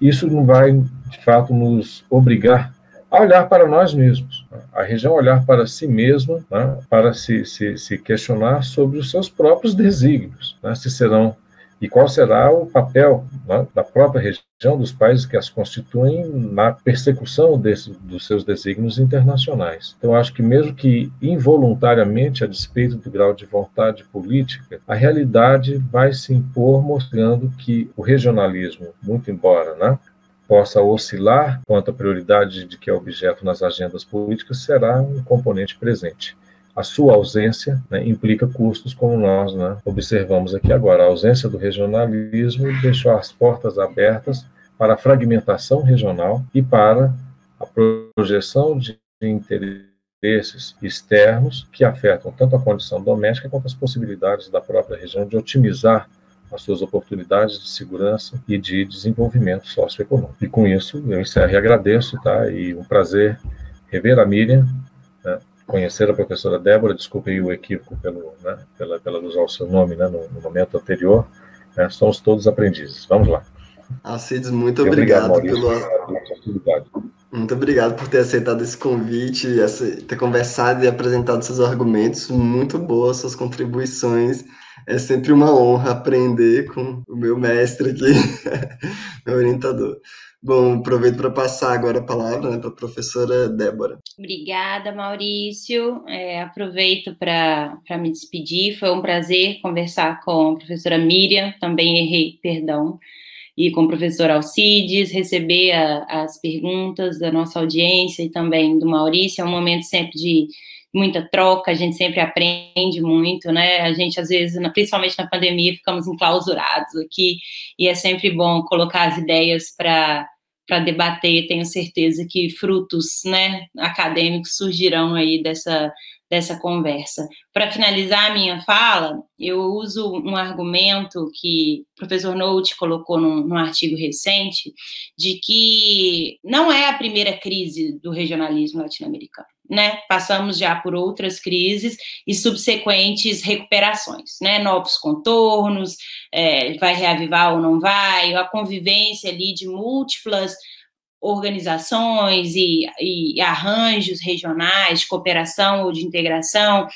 isso não vai, de fato, nos obrigar a olhar para nós mesmos, a região olhar para si mesma, né, para se, se, se, questionar sobre os seus próprios desígnios, né, se serão e qual será o papel né, da própria região, dos países que as constituem na persecução desse, dos seus desígnios internacionais. Então, acho que mesmo que involuntariamente, a despeito do grau de vontade política, a realidade vai se impor mostrando que o regionalismo, muito embora né, possa oscilar quanto à prioridade de que é objeto nas agendas políticas será um componente presente. a sua ausência né, implica custos, como nós né, observamos aqui agora. A ausência do regionalismo deixou as portas abertas para a fragmentação regional e para a projeção de interesses externos que afetam tanto a condição doméstica quanto as possibilidades da própria região de otimizar as suas oportunidades de segurança e de desenvolvimento socioeconômico. E com isso, eu encerro e agradeço, tá? E um prazer rever a Miriam, né? conhecer a professora Débora, desculpe aí o equívoco pelo, né? pela, pela usar o seu nome né? no, no momento anterior, né? somos todos aprendizes. Vamos lá. Alcides, muito obrigado, obrigado Maurício, pelo... Muito obrigado por ter aceitado esse convite, ter conversado e apresentado seus argumentos. Muito boas suas contribuições é sempre uma honra aprender com o meu mestre aqui, meu orientador. Bom, aproveito para passar agora a palavra né, para a professora Débora. Obrigada, Maurício. É, aproveito para me despedir. Foi um prazer conversar com a professora Miriam, também errei, perdão, e com o professor Alcides, receber a, as perguntas da nossa audiência e também do Maurício. É um momento sempre de muita troca, a gente sempre aprende muito, né? A gente, às vezes, principalmente na pandemia, ficamos enclausurados aqui, e é sempre bom colocar as ideias para para debater, tenho certeza que frutos né, acadêmicos surgirão aí dessa, dessa conversa. Para finalizar a minha fala, eu uso um argumento que o professor Note colocou num, num, artigo recente, de que não é a primeira crise do regionalismo latino-americano. Né? Passamos já por outras crises e subsequentes recuperações, né? Novos contornos, é, vai reavivar ou não vai, a convivência ali de múltiplas organizações e, e, arranjos regionais cooperação ou de integração.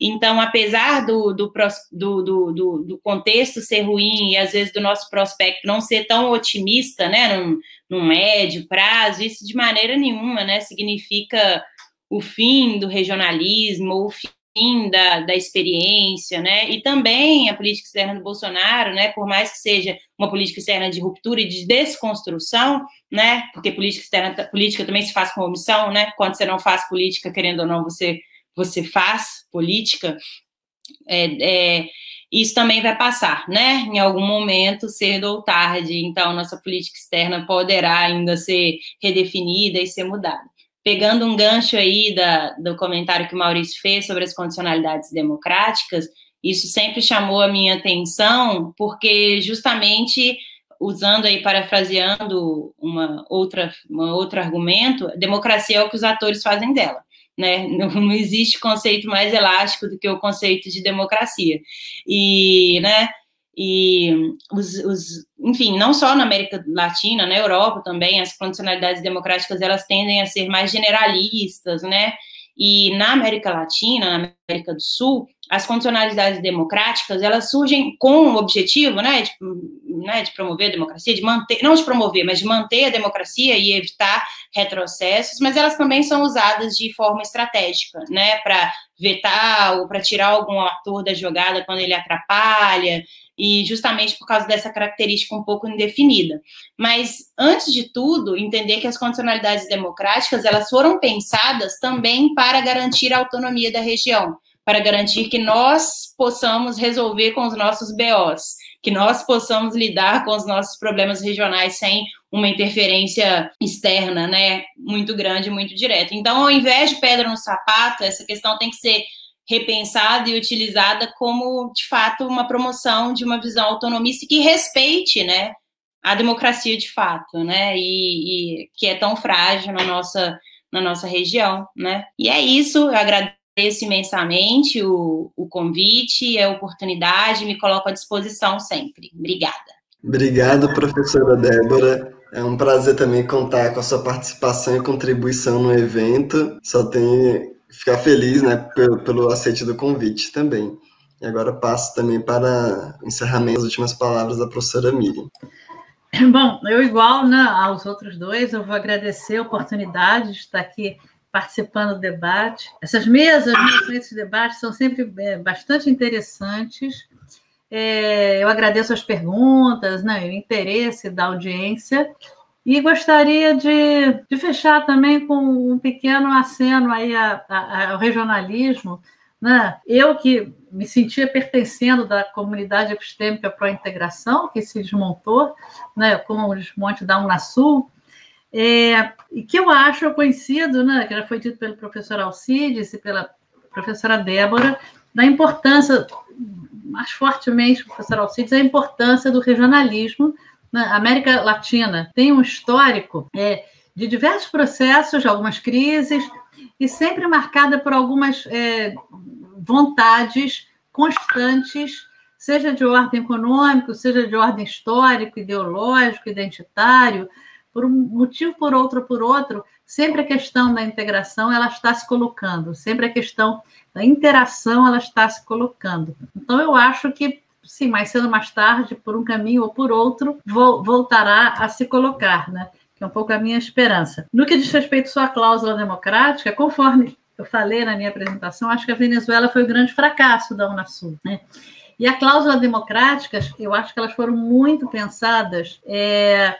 Então, apesar do, do, do, do, do contexto ser ruim e às vezes do nosso prospecto não ser tão otimista, né, num, num médio prazo, isso de maneira nenhuma, né, significa o fim do regionalismo ou o fim fim da, da experiência, né? E também a política externa do Bolsonaro, né? Por mais que seja uma política externa de ruptura e de desconstrução, né? Porque política externa, política também se faz com omissão, né? Quando você não faz política, querendo ou não, você você faz política. É, é, isso também vai passar, né? Em algum momento, cedo ou tarde. Então, nossa política externa poderá ainda ser redefinida e ser mudada pegando um gancho aí da, do comentário que o Maurício fez sobre as condicionalidades democráticas, isso sempre chamou a minha atenção, porque justamente usando aí, parafraseando uma outra, um outro argumento, democracia é o que os atores fazem dela. Né? Não, não existe conceito mais elástico do que o conceito de democracia. E, né, e os, os, enfim, não só na América Latina, na Europa também, as condicionalidades democráticas elas tendem a ser mais generalistas, né? E na América Latina, na América do Sul, as condicionalidades democráticas elas surgem com o objetivo, né, de, né, de promover a democracia, de manter, não de promover, mas de manter a democracia e evitar retrocessos, mas elas também são usadas de forma estratégica, né, para vetar ou para tirar algum ator da jogada quando ele atrapalha, e justamente por causa dessa característica um pouco indefinida. Mas, antes de tudo, entender que as condicionalidades democráticas elas foram pensadas também para garantir a autonomia da região, para garantir que nós possamos resolver com os nossos BOs, que nós possamos lidar com os nossos problemas regionais sem uma interferência externa, né, muito grande, muito direta. Então, ao invés de pedra no sapato, essa questão tem que ser repensada e utilizada como, de fato, uma promoção de uma visão autonomista que respeite, né, a democracia de fato, né, e, e, que é tão frágil na nossa, na nossa região, né. E é isso, eu agradeço imensamente o, o convite, a oportunidade, me coloco à disposição sempre. Obrigada. Obrigado, professora Débora. É um prazer também contar com a sua participação e contribuição no evento. Só tenho ficar feliz né, pelo, pelo aceite do convite também. E agora passo também para encerramento as últimas palavras da professora Miriam. Bom, eu igual né, aos outros dois, eu vou agradecer a oportunidade de estar aqui participando do debate. Essas mesas, né, esses debates são sempre é, bastante interessantes. É, eu agradeço as perguntas, né, o interesse da audiência e gostaria de, de fechar também com um pequeno aceno aí a, a, ao regionalismo, Né? Eu que me sentia pertencendo da comunidade epistêmica para a integração, que se desmontou, né, com o desmonte da Unasul, é, e que eu acho conhecido, né, que já foi dito pelo professor Alcides e pela professora Débora, da importância, mais fortemente, professor Alcides, a importância do regionalismo na América Latina. Tem um histórico é, de diversos processos, algumas crises, e sempre marcada por algumas é, vontades constantes, seja de ordem econômico, seja de ordem histórico, ideológico, identitário, por um motivo, por outro, por outro, sempre a questão da integração ela está se colocando, sempre a questão da interação ela está se colocando. Então eu acho que sim, mais cedo ou mais tarde, por um caminho ou por outro, voltará a se colocar, né? Que é um pouco a minha esperança. No que diz respeito à cláusula democrática, conforme eu falei na minha apresentação, acho que a Venezuela foi o grande fracasso da Unasul, né? E a cláusula democrática, eu acho que elas foram muito pensadas é,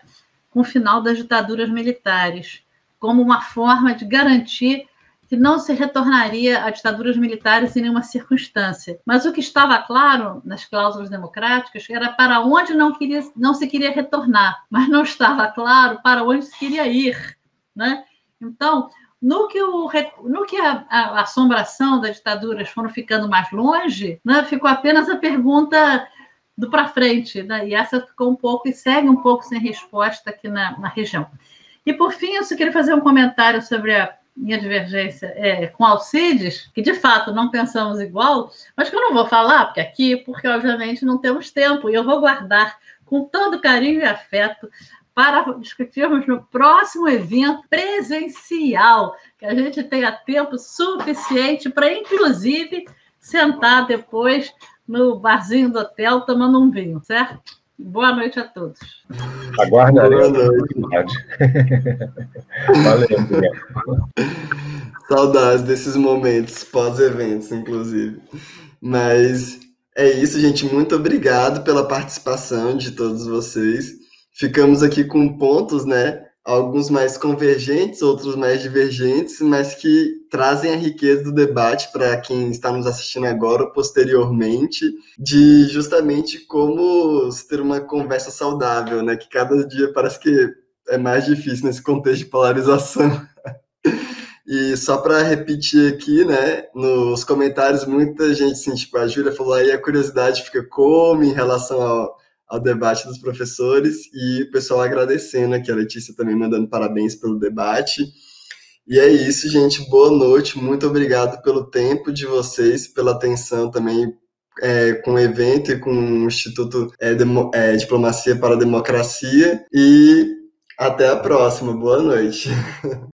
com o final das ditaduras militares, como uma forma de garantir que não se retornaria a ditaduras militares em nenhuma circunstância. Mas o que estava claro nas cláusulas democráticas era para onde não, queria, não se queria retornar, mas não estava claro para onde se queria ir. Né? Então, no que, o, no que a, a, assombração das ditaduras foram ficando mais longe, né, ficou apenas a pergunta do para frente, né? e essa ficou um pouco e segue um pouco sem resposta aqui na, na região. E por fim, eu só queria fazer um comentário sobre a minha divergência é, com Alcides, que de fato não pensamos igual, mas que eu não vou falar porque aqui, porque obviamente não temos tempo, e eu vou guardar com todo carinho e afeto para discutirmos no próximo evento presencial, que a gente tenha tempo suficiente para, inclusive, sentar depois no barzinho do hotel tomando um vinho, certo? Boa noite a todos. Aguardarei. Valeu, Saudades desses momentos pós-eventos, inclusive. Mas é isso, gente. Muito obrigado pela participação de todos vocês. Ficamos aqui com pontos, né? alguns mais convergentes, outros mais divergentes, mas que trazem a riqueza do debate para quem está nos assistindo agora ou posteriormente, de justamente como ter uma conversa saudável, né? Que cada dia parece que é mais difícil nesse contexto de polarização. E só para repetir aqui, né, nos comentários, muita gente, assim, tipo, a Júlia falou aí, a curiosidade fica como em relação ao, ao debate dos professores e o pessoal agradecendo aqui, a Letícia também mandando parabéns pelo debate. E é isso, gente. Boa noite. Muito obrigado pelo tempo de vocês, pela atenção também é, com o evento e com o Instituto é, Demo, é, Diplomacia para a Democracia. E até a próxima. Boa noite.